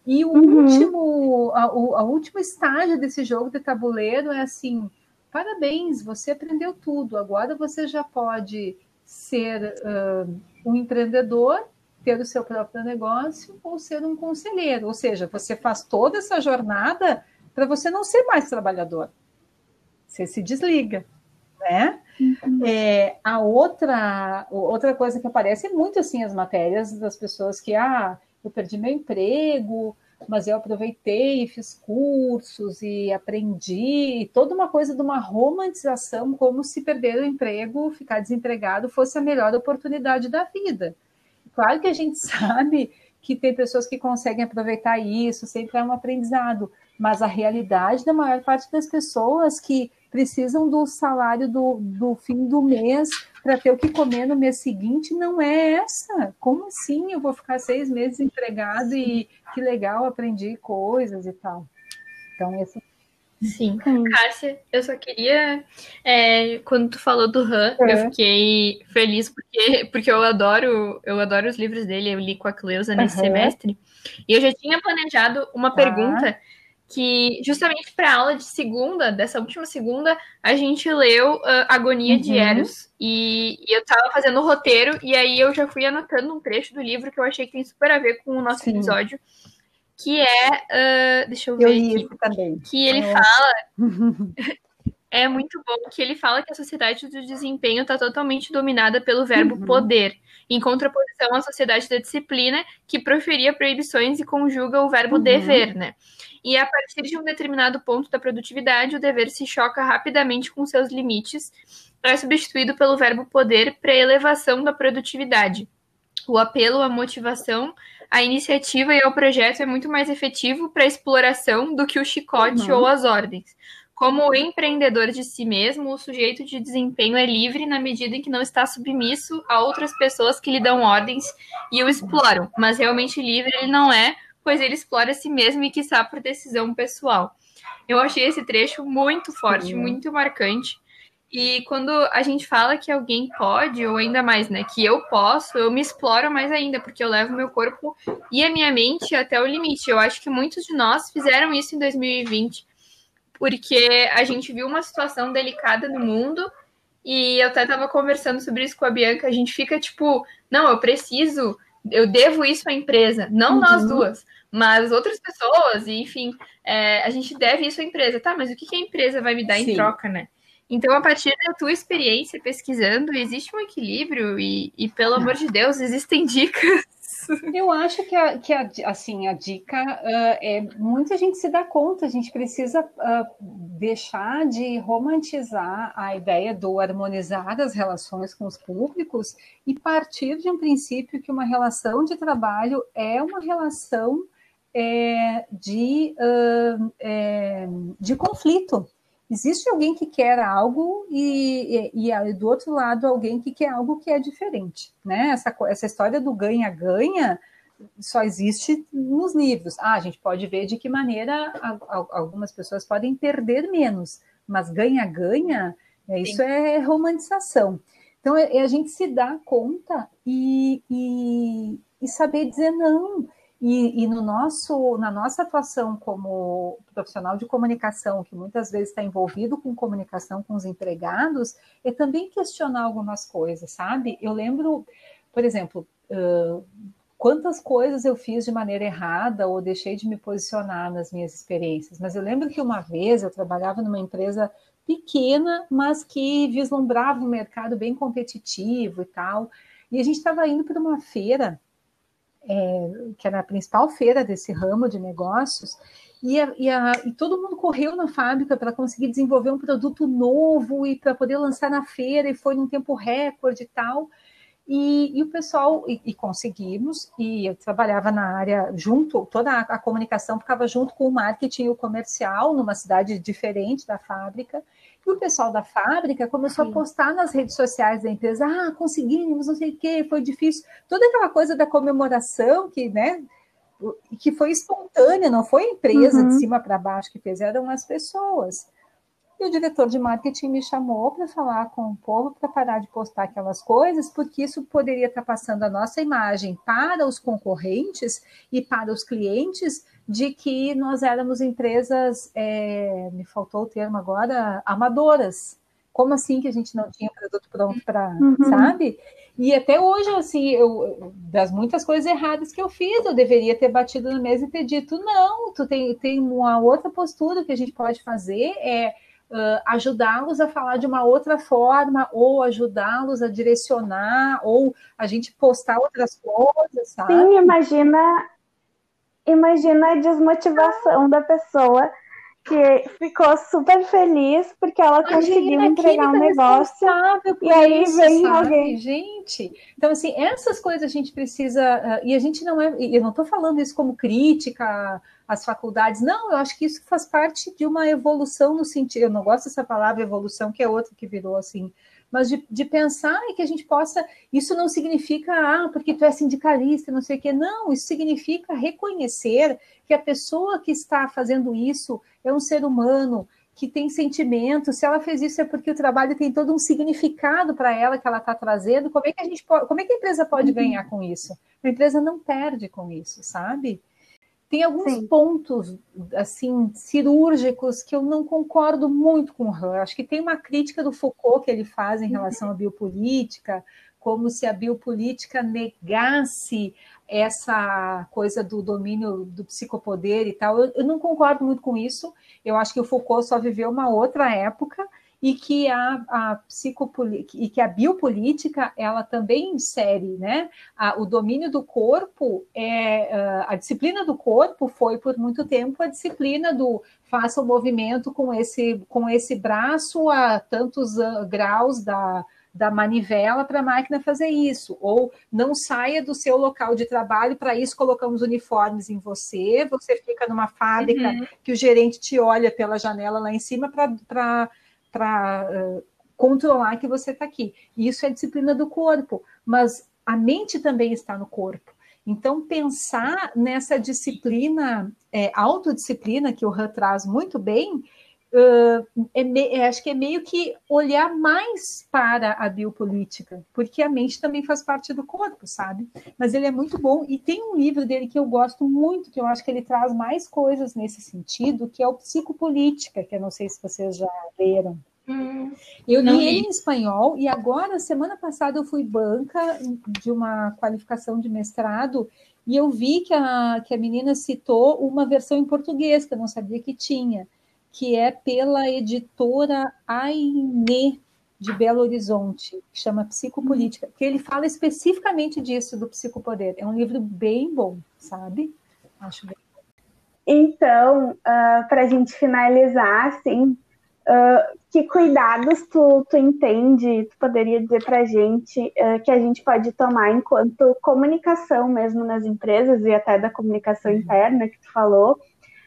e o uhum. último, a, a, último estágio desse jogo de tabuleiro é assim, parabéns, você aprendeu tudo, agora você já pode ser uh, um empreendedor ter o seu próprio negócio ou ser um conselheiro. Ou seja, você faz toda essa jornada para você não ser mais trabalhador. Você se desliga, né? Uhum. É, a outra, outra coisa que aparece é muito assim as matérias das pessoas que, ah, eu perdi meu emprego, mas eu aproveitei, fiz cursos e aprendi, toda uma coisa de uma romantização, como se perder o emprego, ficar desempregado, fosse a melhor oportunidade da vida. Claro que a gente sabe que tem pessoas que conseguem aproveitar isso, sempre é um aprendizado, mas a realidade da maior parte das pessoas que precisam do salário do, do fim do mês para ter o que comer no mês seguinte não é essa. Como assim eu vou ficar seis meses empregado e que legal, aprendi coisas e tal. Então, esse Sim. Cássia, eu só queria. É, quando tu falou do Han, é. eu fiquei feliz porque, porque eu adoro, eu adoro os livros dele, eu li com a Cleusa nesse uhum. semestre. E eu já tinha planejado uma ah. Que justamente para a aula de segunda, dessa última segunda, a gente leu uh, Agonia uhum. de Eros. E, e eu estava fazendo o roteiro, e aí eu já fui anotando um trecho do livro que eu achei que tem super a ver com o nosso Sim. episódio. Que é. Uh, deixa eu ver. Eu aqui, também. Que ele fala. é muito bom que ele fala que a sociedade do desempenho está totalmente dominada pelo verbo uhum. poder, em contraposição à sociedade da disciplina, que proferia proibições e conjuga o verbo uhum. dever, né? E a partir de um determinado ponto da produtividade, o dever se choca rapidamente com seus limites, é substituído pelo verbo poder para elevação da produtividade. O apelo à motivação, à iniciativa e ao projeto é muito mais efetivo para a exploração do que o chicote uhum. ou as ordens. Como empreendedor de si mesmo, o sujeito de desempenho é livre na medida em que não está submisso a outras pessoas que lhe dão ordens e o exploram, mas realmente livre ele não é, pois ele explora a si mesmo e quiçá por decisão pessoal. Eu achei esse trecho muito forte, muito marcante. E quando a gente fala que alguém pode, ou ainda mais, né, que eu posso, eu me exploro mais ainda, porque eu levo meu corpo e a minha mente até o limite. Eu acho que muitos de nós fizeram isso em 2020, porque a gente viu uma situação delicada no mundo e eu até estava conversando sobre isso com a Bianca. A gente fica tipo, não, eu preciso, eu devo isso à empresa, não uhum. nós duas mas outras pessoas, e enfim, é, a gente deve isso à empresa. Tá, mas o que, que a empresa vai me dar Sim. em troca, né? Então, a partir da tua experiência pesquisando, existe um equilíbrio e, e pelo amor de Deus, existem dicas. Eu acho que, a, que a, assim, a dica uh, é muita gente se dá conta, a gente precisa uh, deixar de romantizar a ideia do harmonizar as relações com os públicos e partir de um princípio que uma relação de trabalho é uma relação é, de, uh, é, de conflito. Existe alguém que quer algo e, e, e, do outro lado alguém que quer algo que é diferente. Né? Essa, essa história do ganha-ganha só existe nos livros. Ah, a gente pode ver de que maneira algumas pessoas podem perder menos, mas ganha-ganha, é, isso é romantização. Então, é, é, a gente se dá conta e, e, e saber dizer não. E, e, no nosso, na nossa atuação como profissional de comunicação, que muitas vezes está envolvido com comunicação com os empregados, é também questionar algumas coisas, sabe? Eu lembro, por exemplo, uh, quantas coisas eu fiz de maneira errada ou deixei de me posicionar nas minhas experiências, mas eu lembro que uma vez eu trabalhava numa empresa pequena, mas que vislumbrava um mercado bem competitivo e tal, e a gente estava indo para uma feira é, que era a principal feira desse ramo de negócios, e, a, e, a, e todo mundo correu na fábrica para conseguir desenvolver um produto novo e para poder lançar na feira, e foi num tempo recorde e tal. E, e o pessoal, e, conseguimos, e eu trabalhava na área junto, toda a, a comunicação ficava junto com o marketing e o comercial, numa cidade diferente da fábrica, e o pessoal da fábrica começou Sim. a postar nas redes sociais da empresa: ah, conseguimos, não sei o quê, foi difícil. Toda aquela coisa da comemoração que, né, que foi espontânea, não foi a empresa uhum. de cima para baixo que fez, eram as pessoas. E o diretor de marketing me chamou para falar com o povo para parar de postar aquelas coisas, porque isso poderia estar passando a nossa imagem para os concorrentes e para os clientes de que nós éramos empresas, é, me faltou o termo agora, amadoras, como assim que a gente não tinha produto pronto para, uhum. sabe? E até hoje, assim, eu, das muitas coisas erradas que eu fiz, eu deveria ter batido na mesa e ter dito, não, tu tem, tem uma outra postura que a gente pode fazer, é uh, ajudá-los a falar de uma outra forma, ou ajudá-los a direcionar, ou a gente postar outras coisas, sabe? Sim, imagina, imagina a desmotivação da pessoa que ficou super feliz porque ela conseguiu entregar um negócio e aí isso, vem sabe? alguém. Gente, então assim, essas coisas a gente precisa, uh, e a gente não é, eu não estou falando isso como crítica às faculdades, não, eu acho que isso faz parte de uma evolução no sentido, eu não gosto dessa palavra evolução, que é outra que virou assim, mas de, de pensar e que a gente possa. Isso não significa, ah, porque tu é sindicalista, não sei o quê. Não, isso significa reconhecer que a pessoa que está fazendo isso é um ser humano, que tem sentimento, se ela fez isso é porque o trabalho tem todo um significado para ela que ela está trazendo. Como é que a gente pode, como é que a empresa pode uhum. ganhar com isso? A empresa não perde com isso, sabe? Tem alguns Sim. pontos assim cirúrgicos que eu não concordo muito com o. Acho que tem uma crítica do Foucault que ele faz em relação à biopolítica, como se a biopolítica negasse essa coisa do domínio do psicopoder e tal. Eu, eu não concordo muito com isso. Eu acho que o Foucault só viveu uma outra época e que a, a e que a biopolítica ela também insere, né? A, o domínio do corpo é a disciplina do corpo foi por muito tempo a disciplina do faça o movimento com esse com esse braço a tantos graus da da manivela para a máquina fazer isso, ou não saia do seu local de trabalho, para isso colocamos uniformes em você, você fica numa fábrica uhum. que o gerente te olha pela janela lá em cima para para uh, controlar que você está aqui. Isso é disciplina do corpo, mas a mente também está no corpo. Então, pensar nessa disciplina, é, autodisciplina, que o Han traz muito bem, uh, é me, é, acho que é meio que olhar mais para a biopolítica, porque a mente também faz parte do corpo, sabe? Mas ele é muito bom, e tem um livro dele que eu gosto muito, que eu acho que ele traz mais coisas nesse sentido, que é o Psicopolítica, que eu não sei se vocês já leram. Hum, eu li ele em espanhol e agora, semana passada, eu fui banca de uma qualificação de mestrado e eu vi que a, que a menina citou uma versão em português, que eu não sabia que tinha, que é pela editora Aine de Belo Horizonte, que chama Psicopolítica, que ele fala especificamente disso, do psicopoder. É um livro bem bom, sabe? Acho bem bom. Então, uh, ah, para a gente finalizar, assim, uh, que cuidados tu, tu entende, tu poderia dizer para a gente uh, que a gente pode tomar enquanto comunicação mesmo nas empresas e até da comunicação uhum. interna que tu falou,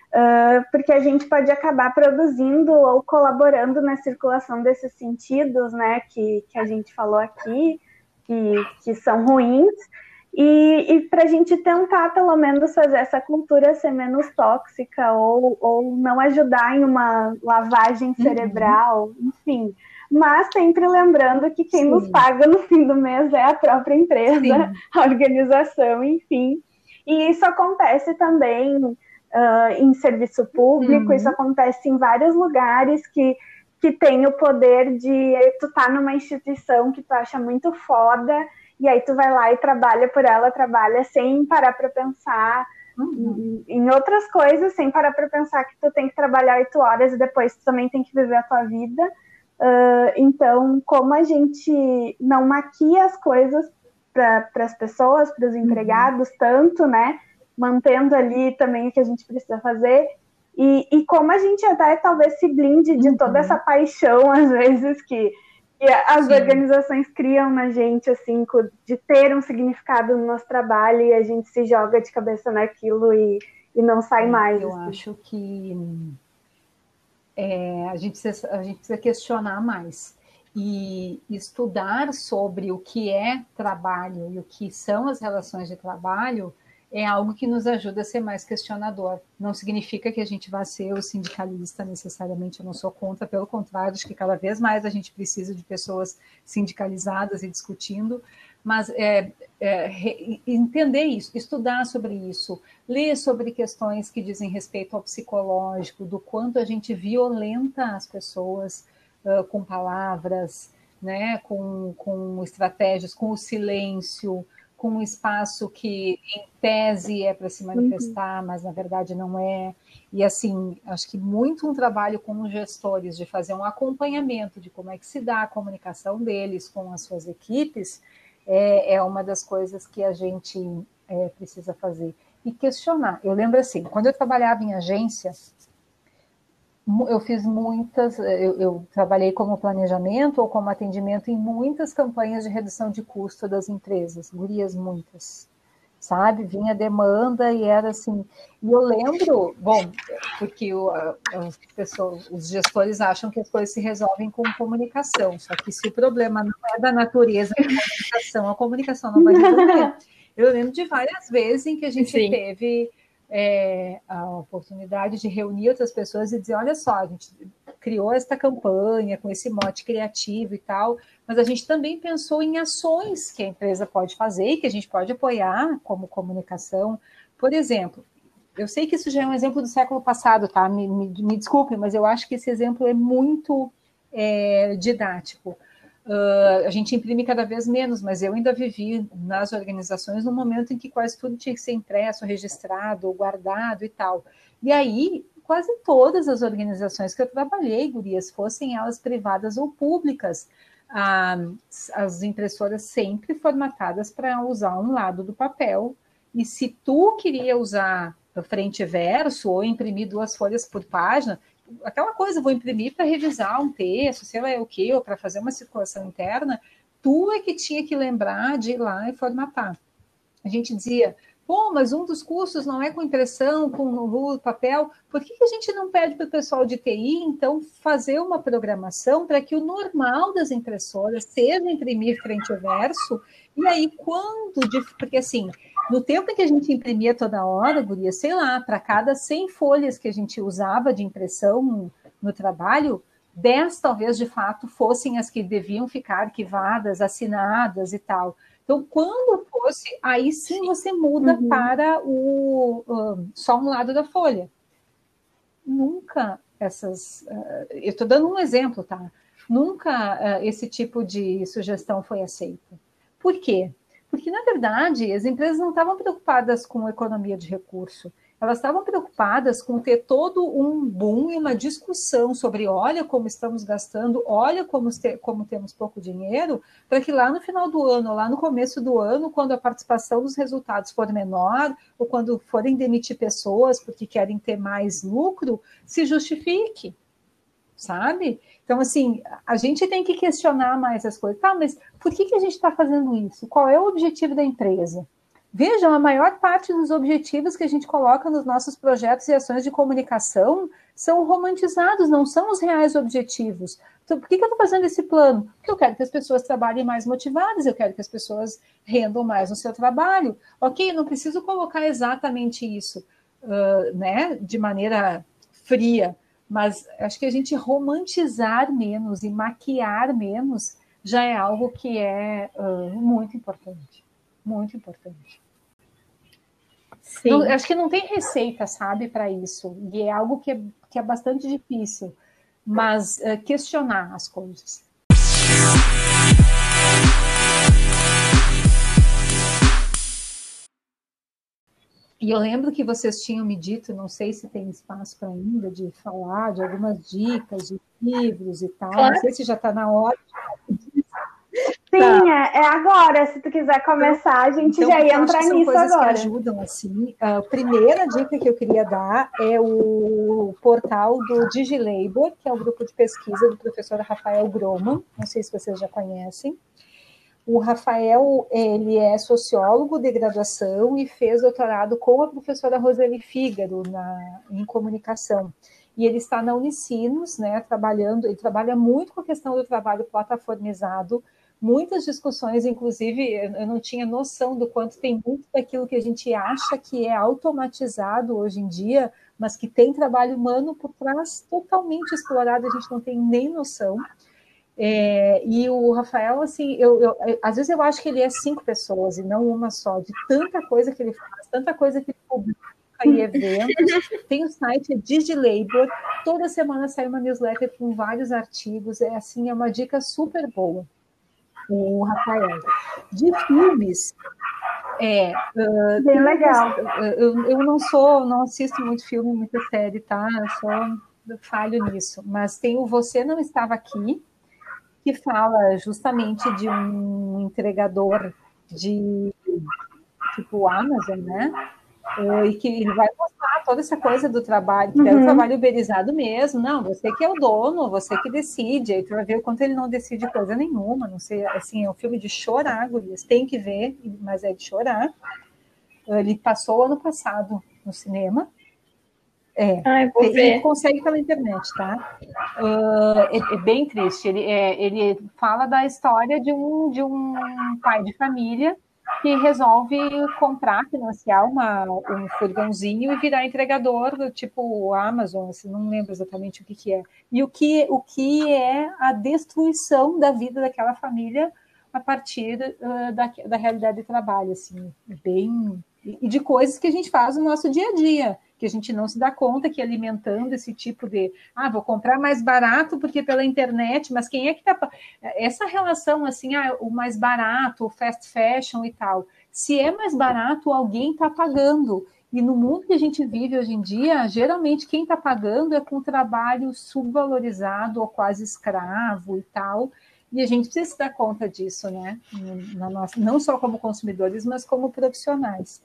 Uh, porque a gente pode acabar produzindo ou colaborando na circulação desses sentidos, né, que, que a gente falou aqui, que, que são ruins, e, e para a gente tentar, pelo menos, fazer essa cultura ser menos tóxica ou, ou não ajudar em uma lavagem uhum. cerebral, uhum. enfim. Mas sempre lembrando que quem Sim. nos paga no fim do mês é a própria empresa, Sim. a organização, enfim. E isso acontece também uh, em serviço público, uhum. isso acontece em vários lugares que, que tem o poder de tu estar tá numa instituição que tu acha muito foda, e aí tu vai lá e trabalha por ela, trabalha sem parar para pensar uhum. em, em outras coisas, sem parar para pensar que tu tem que trabalhar oito horas e depois tu também tem que viver a tua vida. Uh, então, como a gente não maquia as coisas para as pessoas, para os uhum. empregados, uhum. tanto, né? Mantendo ali também o que a gente precisa fazer. E, e como a gente até talvez se blinde de toda uhum. essa paixão, às vezes, que, que as Sim. organizações criam na gente, assim, de ter um significado no nosso trabalho e a gente se joga de cabeça naquilo e, e não sai é, mais. Eu assim. acho que é, a, gente precisa, a gente precisa questionar mais e estudar sobre o que é trabalho e o que são as relações de trabalho é algo que nos ajuda a ser mais questionador. Não significa que a gente vá ser o sindicalista necessariamente, eu não sou contra, pelo contrário, acho que cada vez mais a gente precisa de pessoas sindicalizadas e discutindo, mas é, é, entender isso, estudar sobre isso, ler sobre questões que dizem respeito ao psicológico, do quanto a gente violenta as pessoas uh, com palavras, né, com, com estratégias, com o silêncio, com um espaço que, em tese, é para se manifestar, uhum. mas na verdade não é. E assim, acho que muito um trabalho com os gestores de fazer um acompanhamento de como é que se dá a comunicação deles com as suas equipes é, é uma das coisas que a gente é, precisa fazer. E questionar. Eu lembro assim, quando eu trabalhava em agência, eu fiz muitas, eu, eu, trabalhei como planejamento ou como atendimento em muitas campanhas de redução de custo das empresas, gurias muitas, sabe? Vinha demanda e era assim. E eu lembro, bom, porque o, as pessoas, os gestores acham que as coisas se resolvem com comunicação, só que se o problema não é da natureza da comunicação, a comunicação não vai resolver. Eu lembro de várias vezes em que a gente Sim. teve é, a oportunidade de reunir outras pessoas e dizer: olha só, a gente criou esta campanha com esse mote criativo e tal, mas a gente também pensou em ações que a empresa pode fazer e que a gente pode apoiar como comunicação. Por exemplo, eu sei que isso já é um exemplo do século passado, tá? Me, me, me desculpe, mas eu acho que esse exemplo é muito é, didático. Uh, a gente imprime cada vez menos, mas eu ainda vivi nas organizações no momento em que quase tudo tinha que ser impresso, registrado, guardado e tal. E aí, quase todas as organizações que eu trabalhei, gurias, fossem elas privadas ou públicas, ah, as impressoras sempre formatadas para usar um lado do papel. E se tu queria usar frente e verso ou imprimir duas folhas por página, aquela coisa, vou imprimir para revisar um texto, sei lá o que, ou para fazer uma circulação interna, tu é que tinha que lembrar de ir lá e formatar. A gente dizia, pô, mas um dos cursos não é com impressão, com papel, por que, que a gente não pede para o pessoal de TI, então, fazer uma programação para que o normal das impressoras seja imprimir frente e verso, e aí quando, porque assim, no tempo em que a gente imprimia toda hora, Guria, sei lá, para cada 100 folhas que a gente usava de impressão no, no trabalho, 10 talvez de fato fossem as que deviam ficar arquivadas, assinadas e tal. Então, quando fosse, aí sim você muda uhum. para o um, só um lado da folha. Nunca essas. Uh, eu estou dando um exemplo, tá? Nunca uh, esse tipo de sugestão foi aceita. Por quê? Porque, na verdade, as empresas não estavam preocupadas com economia de recurso, elas estavam preocupadas com ter todo um boom e uma discussão sobre olha como estamos gastando, olha como, como temos pouco dinheiro, para que lá no final do ano, lá no começo do ano, quando a participação dos resultados for menor, ou quando forem demitir pessoas porque querem ter mais lucro, se justifique, sabe? Então, assim, a gente tem que questionar mais as coisas. Tá, mas por que, que a gente está fazendo isso? Qual é o objetivo da empresa? Vejam, a maior parte dos objetivos que a gente coloca nos nossos projetos e ações de comunicação são romantizados, não são os reais objetivos. Então, por que, que eu estou fazendo esse plano? Porque eu quero que as pessoas trabalhem mais motivadas, eu quero que as pessoas rendam mais no seu trabalho. Ok, não preciso colocar exatamente isso, uh, né, de maneira fria, mas acho que a gente romantizar menos e maquiar menos já é algo que é uh, muito importante. Muito importante. Não, acho que não tem receita, sabe, para isso. E é algo que é, que é bastante difícil. Mas uh, questionar as coisas. E eu lembro que vocês tinham me dito, não sei se tem espaço para ainda, de falar de algumas dicas de livros e tal. Claro. Não sei se já está na hora. Sim, tá. é, é, agora. Se tu quiser começar, a gente então, já ia entrar nisso coisas agora. Que ajudam assim. A primeira dica que eu queria dar é o portal do DigiLabor, que é o grupo de pesquisa do professor Rafael Groman. Não sei se vocês já conhecem. O Rafael, ele é sociólogo de graduação e fez doutorado com a professora Roseli Fígaro na, em comunicação. E ele está na Unicinos, né, trabalhando, ele trabalha muito com a questão do trabalho plataformizado, muitas discussões, inclusive, eu não tinha noção do quanto tem muito daquilo que a gente acha que é automatizado hoje em dia, mas que tem trabalho humano por trás totalmente explorado, a gente não tem nem noção. É, e o Rafael, assim, eu, eu, às vezes eu acho que ele é cinco pessoas e não uma só, de tanta coisa que ele faz, tanta coisa que ele publica, e eventos. Tem o site Digilabor, toda semana sai uma newsletter com vários artigos, é assim, é uma dica super boa. O Rafael. De filmes, é, uh, bem legal. Eu, eu não sou, não assisto muito filme, muita série, tá? Eu só falho nisso. Mas tem o Você Não Estava Aqui, que fala justamente de um entregador de tipo Amazon, né? Eh, e que ele vai mostrar toda essa coisa do trabalho, que uhum. é o trabalho uberizado mesmo. Não, você que é o dono, você que decide. Aí tu vai ver o quanto ele não decide coisa nenhuma. Não sei, assim, é um filme de chorar, gurias. Tem que ver, mas é de chorar. Ele passou ano passado no cinema. É, Ai, ele consegue pela internet, tá? Uh, é, é, bem triste. Ele, é, ele fala da história de um, de um pai de família que resolve comprar, financiar uma, um furgãozinho e virar entregador, tipo Amazon, assim, não lembro exatamente o que, que é. E o que, o que é a destruição da vida daquela família a partir uh, da, da realidade de trabalho, assim, bem... E de coisas que a gente faz no nosso dia a dia que a gente não se dá conta que alimentando esse tipo de, ah, vou comprar mais barato porque pela internet, mas quem é que está essa relação assim, ah, o mais barato, o fast fashion e tal. Se é mais barato, alguém está pagando. E no mundo que a gente vive hoje em dia, geralmente quem está pagando é com trabalho subvalorizado ou quase escravo e tal. E a gente precisa se dar conta disso, né? Na nossa, não só como consumidores, mas como profissionais.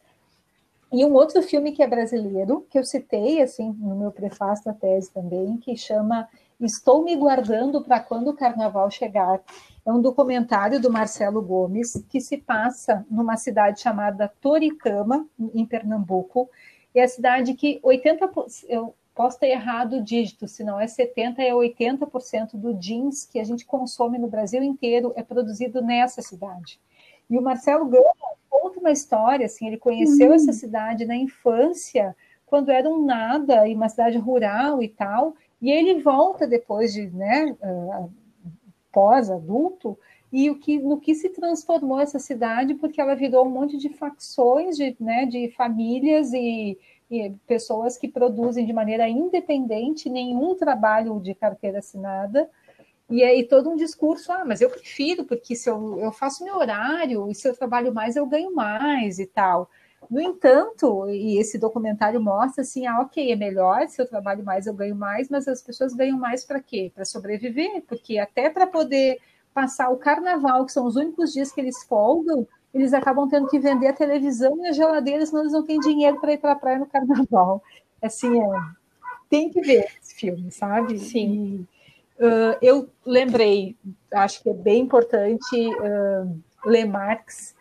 E um outro filme que é brasileiro, que eu citei assim no meu prefácio da tese também, que chama Estou me guardando para quando o carnaval chegar. É um documentário do Marcelo Gomes que se passa numa cidade chamada Toritama, em Pernambuco. É a cidade que 80 eu posso ter errado o dígito, se não é 70 é 80% do jeans que a gente consome no Brasil inteiro é produzido nessa cidade. E o Marcelo Gomes conta uma história, assim, ele conheceu uhum. essa cidade na infância, quando era um nada, e uma cidade rural e tal, e ele volta depois de, né, uh, pós-adulto, e o que, no que se transformou essa cidade, porque ela virou um monte de facções, de, né, de famílias e, e pessoas que produzem de maneira independente, nenhum trabalho de carteira assinada, e aí todo um discurso, ah, mas eu prefiro, porque se eu, eu faço meu horário, e se eu trabalho mais, eu ganho mais e tal. No entanto, e esse documentário mostra assim, ah, ok, é melhor, se eu trabalho mais, eu ganho mais, mas as pessoas ganham mais para quê? Para sobreviver, porque até para poder passar o carnaval, que são os únicos dias que eles folgam, eles acabam tendo que vender a televisão e a geladeira, senão eles não têm dinheiro para ir para a praia no carnaval. Assim, é, tem que ver esse filme, sabe? Sim. E, Uh, eu lembrei, acho que é bem importante uh, ler Marx.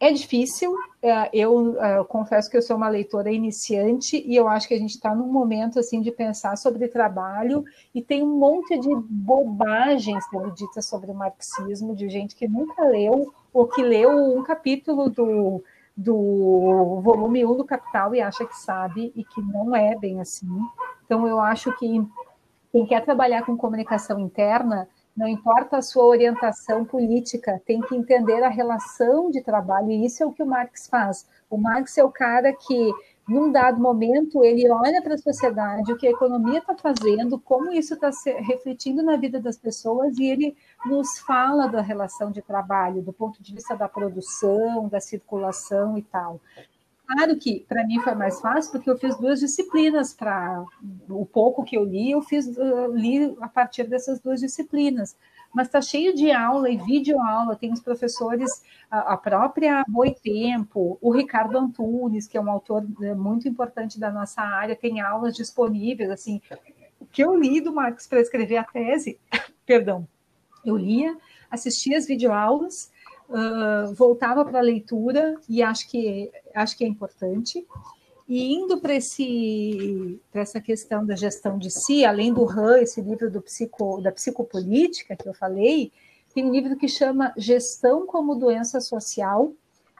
É difícil, uh, eu confesso que eu sou uma leitora iniciante e eu acho que a gente está num momento assim de pensar sobre trabalho e tem um monte de bobagens sendo ditas sobre o marxismo de gente que nunca leu ou que leu um capítulo do, do volume 1 do Capital e acha que sabe e que não é bem assim. Então eu acho que quem quer trabalhar com comunicação interna, não importa a sua orientação política, tem que entender a relação de trabalho, e isso é o que o Marx faz. O Marx é o cara que, num dado momento, ele olha para a sociedade, o que a economia está fazendo, como isso está refletindo na vida das pessoas, e ele nos fala da relação de trabalho, do ponto de vista da produção, da circulação e tal. Claro que para mim foi mais fácil porque eu fiz duas disciplinas para o pouco que eu li, eu fiz uh, li a partir dessas duas disciplinas. Mas está cheio de aula e vídeo aula. Tem os professores, a, própria Boitempo, o Ricardo Antunes, que é um autor né, muito importante da nossa área, tem aulas disponíveis. Assim, o que eu li do Marcos para escrever a tese, perdão, eu lia, assistia as videoaulas uh, voltava para a leitura e acho que, acho que é importante. E indo para essa questão da gestão de si, além do Han, esse livro do psico, da psicopolítica que eu falei, tem um livro que chama Gestão como Doença Social,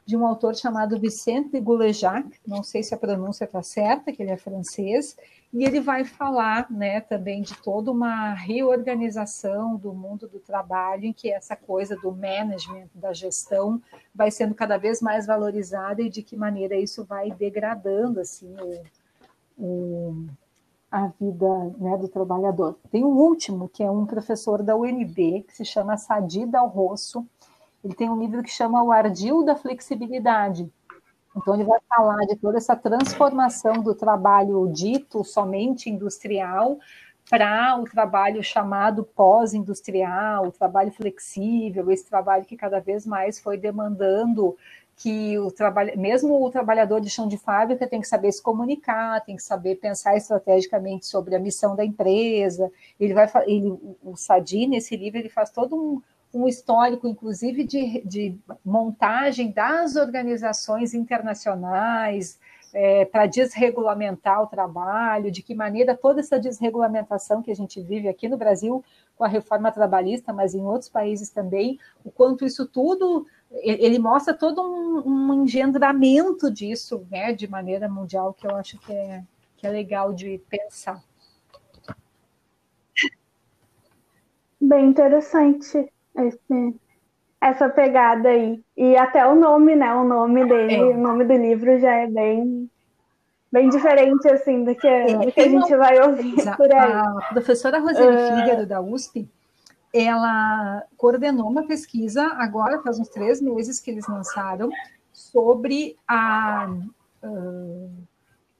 de um autor chamado Vicente de Goulejac, não sei se a pronúncia está certa, que ele é francês, e ele vai falar né, também de toda uma reorganização do mundo do trabalho, em que essa coisa do management, da gestão, vai sendo cada vez mais valorizada e de que maneira isso vai degradando assim, o, o, a vida né, do trabalhador. Tem um último, que é um professor da UNB, que se chama Sadi Dal Rosso, ele tem um livro que chama O Ardil da Flexibilidade. Então, ele vai falar de toda essa transformação do trabalho dito somente industrial para o trabalho chamado pós-industrial, o trabalho flexível, esse trabalho que cada vez mais foi demandando que o trabalho, mesmo o trabalhador de chão de fábrica tem que saber se comunicar, tem que saber pensar estrategicamente sobre a missão da empresa. Ele vai, ele, o Sadi nesse livro ele faz todo um, um histórico, inclusive, de, de montagem das organizações internacionais é, para desregulamentar o trabalho, de que maneira toda essa desregulamentação que a gente vive aqui no Brasil com a reforma trabalhista, mas em outros países também, o quanto isso tudo ele mostra todo um, um engendramento disso, né, de maneira mundial, que eu acho que é, que é legal de pensar. Bem interessante esse, essa pegada aí. E até o nome, né? O nome dele, é. o nome do livro já é bem bem diferente assim do que, é, do que a gente uma... vai ouvir por aí. A professora Roseli uh... Da USP, ela coordenou uma pesquisa agora faz uns três meses que eles lançaram sobre a uh,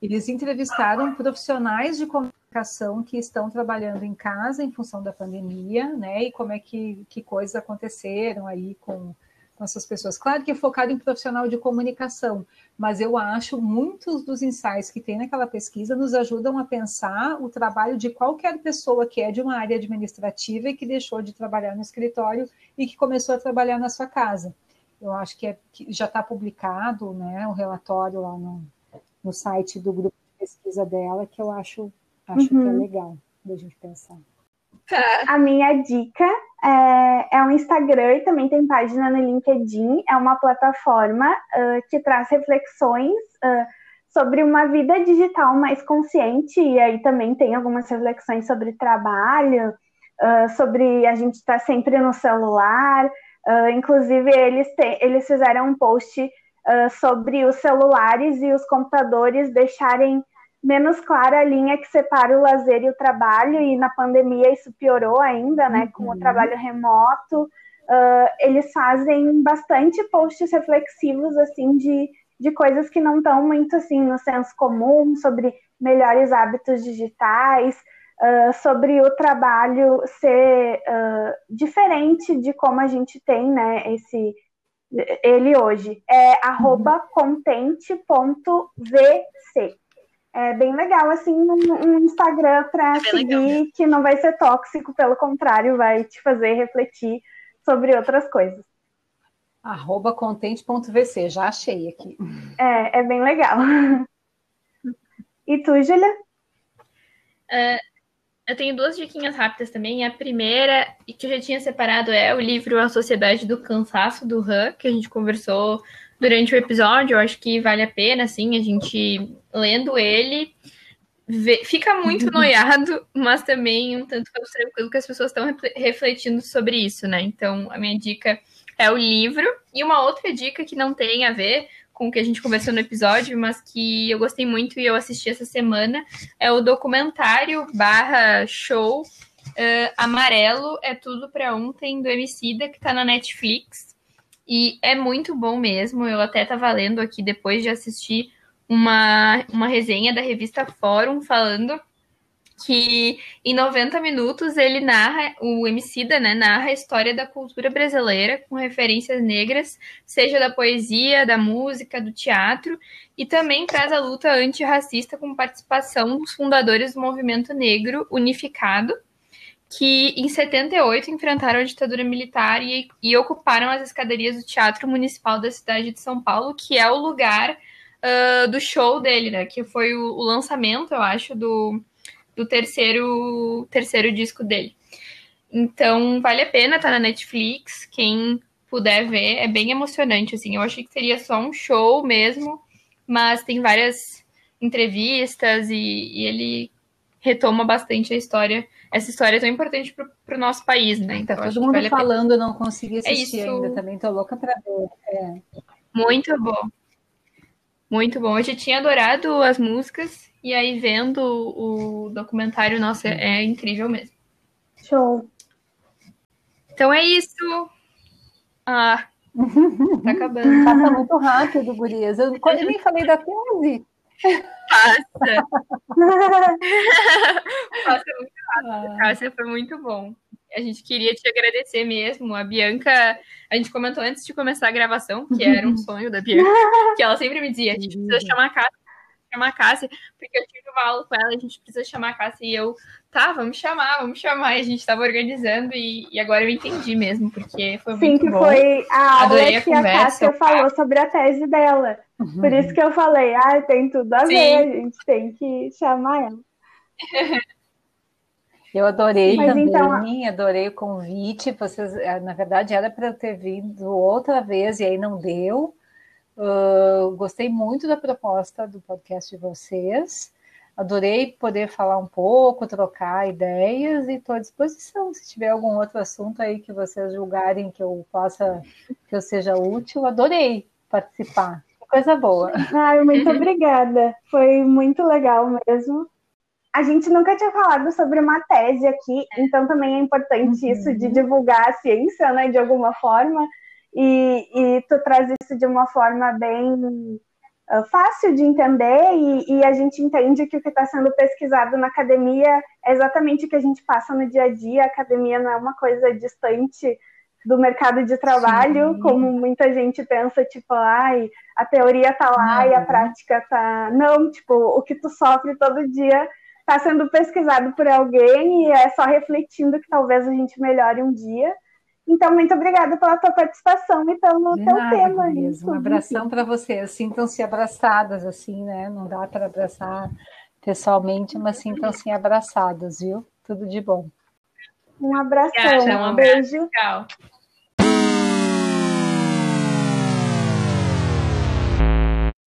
eles entrevistaram profissionais de comunicação comunicação que estão trabalhando em casa em função da pandemia, né? E como é que, que coisas aconteceram aí com, com essas pessoas. Claro que é focado em profissional de comunicação, mas eu acho muitos dos insights que tem naquela pesquisa nos ajudam a pensar o trabalho de qualquer pessoa que é de uma área administrativa e que deixou de trabalhar no escritório e que começou a trabalhar na sua casa. Eu acho que, é, que já está publicado, né, o relatório lá no, no site do grupo de pesquisa dela, que eu acho Acho uhum. que é uhum. legal da gente pensar. Tá. A minha dica é, é um Instagram e também tem página no LinkedIn. É uma plataforma uh, que traz reflexões uh, sobre uma vida digital mais consciente, e aí também tem algumas reflexões sobre trabalho, uh, sobre a gente estar tá sempre no celular. inclusive, eles, te, eles fizeram um post sobre os celulares e os computadores deixarem menos clara a linha que separa o lazer e o trabalho, e na pandemia isso piorou ainda, né, com o uhum. trabalho remoto. Uh, eles fazem bastante posts reflexivos, assim, de, de coisas que não estão muito, assim, no senso comum, sobre melhores hábitos digitais, uh, sobre o trabalho ser uh, diferente de como a gente tem, né, esse, ele hoje. É arroba uhum. contente.vc. É bem legal, assim, um, Instagram para é seguir legal. que não vai ser tóxico, pelo contrário, vai te fazer refletir sobre outras coisas. Arroba contente.vc, já achei aqui. É, é bem legal. E tu, Julia? Uh, eu tenho duas diquinhas rápidas também. A primeira, que eu já tinha separado, é o livro A Sociedade do Cansaço, do Han, que a gente conversou durante o episódio. Eu acho que vale a pena, assim, a gente lendo ele. Vê, fica muito noiado, mas também um tanto quanto tranquilo que as pessoas estão refletindo sobre isso, né? Então, a minha dica é o livro. E uma outra dica que não tem a ver com o que a gente conversou no episódio, mas que eu gostei muito e eu assisti essa semana, é o documentário barra show uh, Amarelo é Tudo para Ontem, do Emicida, que tá na Netflix. E é muito bom mesmo. Eu até estava lendo aqui depois de assistir uma, uma resenha da revista Fórum falando que em 90 minutos ele narra, o Emicida, né, narra a história da cultura brasileira com referências negras, seja da poesia, da música, do teatro, e também traz a luta antirracista com participação dos fundadores do movimento negro unificado, que em 78 enfrentaram a ditadura militar e, e, ocuparam as escadarias do Teatro Municipal da cidade de São Paulo, que é o lugar uh, do show dele, né? Que foi o, o, lançamento, eu acho, do, do terceiro, terceiro disco dele. Então, vale a pena, tá na Netflix. Quem puder ver, é bem emocionante, assim. Eu achei que seria só um show mesmo, mas tem várias entrevistas e, e ele retoma bastante a história, essa história tão importante para o nosso país, né? Então, tá todo mundo vale falando, eu não consegui é assistir é ainda, também tô louca para ver. É. Muito bom. Muito bom. Eu já tinha adorado as músicas, e aí vendo o documentário, nossa, é incrível mesmo. Show. Então é isso. Ah, tá acabando. Passa muito rápido, gurias. Eu, eu nem falei da tese. Passa. Passa muito rápido. Cássia, foi muito bom. A gente queria te agradecer mesmo. A Bianca, a gente comentou antes de começar a gravação, que era um sonho da Bianca, que ela sempre me dizia: a gente precisa chamar a Cássia, chamar a Cássia, porque eu tive uma aula com ela, a gente precisa chamar a Cássia. E eu, tá, vamos chamar, vamos chamar. E a gente estava organizando e, e, agora eu entendi mesmo, porque foi Sim, muito que bom. foi a aula a que conversa, a Cássia falou sobre a tese dela. Uhum. Por isso que eu falei, ah, tem tudo a Sim. ver, a gente tem que chamar ela. Eu adorei Mas também, então... adorei o convite. Vocês, eh, na verdade, era para eu ter vindo outra vez e aí não deu. Uh, gostei muito da proposta do podcast de vocês. Adorei poder falar um pouco, trocar ideias e estou à disposição. Se tiver algum outro assunto aí que vocês julgarem que eu possa, que eu seja útil, adorei participar. Coisa boa. Ai, muito obrigada. Foi muito legal mesmo. A gente nunca tinha falado sobre uma tese aqui, então também é importante uhum. isso de divulgar a ciência, né, de alguma forma. E, e tu traz isso de uma forma bem uh, fácil de entender e, e, a gente entende que o que está sendo pesquisado na academia é exatamente o que a gente passa no dia a dia. A academia não é uma coisa distante do mercado de trabalho, Sim. como muita gente pensa, tipo, ai, a teoria tá lá não. e a prática tá. Não, tipo, o que tu sofre todo dia está sendo pesquisado por alguém e é só refletindo que talvez a gente melhore um dia. Então, muito obrigada pela tua participação e pelo De teu nada, tema. Mesmo. Um abração para vocês. Sintam-se abraçadas, assim, né? Não dá para abraçar pessoalmente, mas sintam-se abraçadas, viu? Tudo de bom. Um abração, um beijo. Tchau.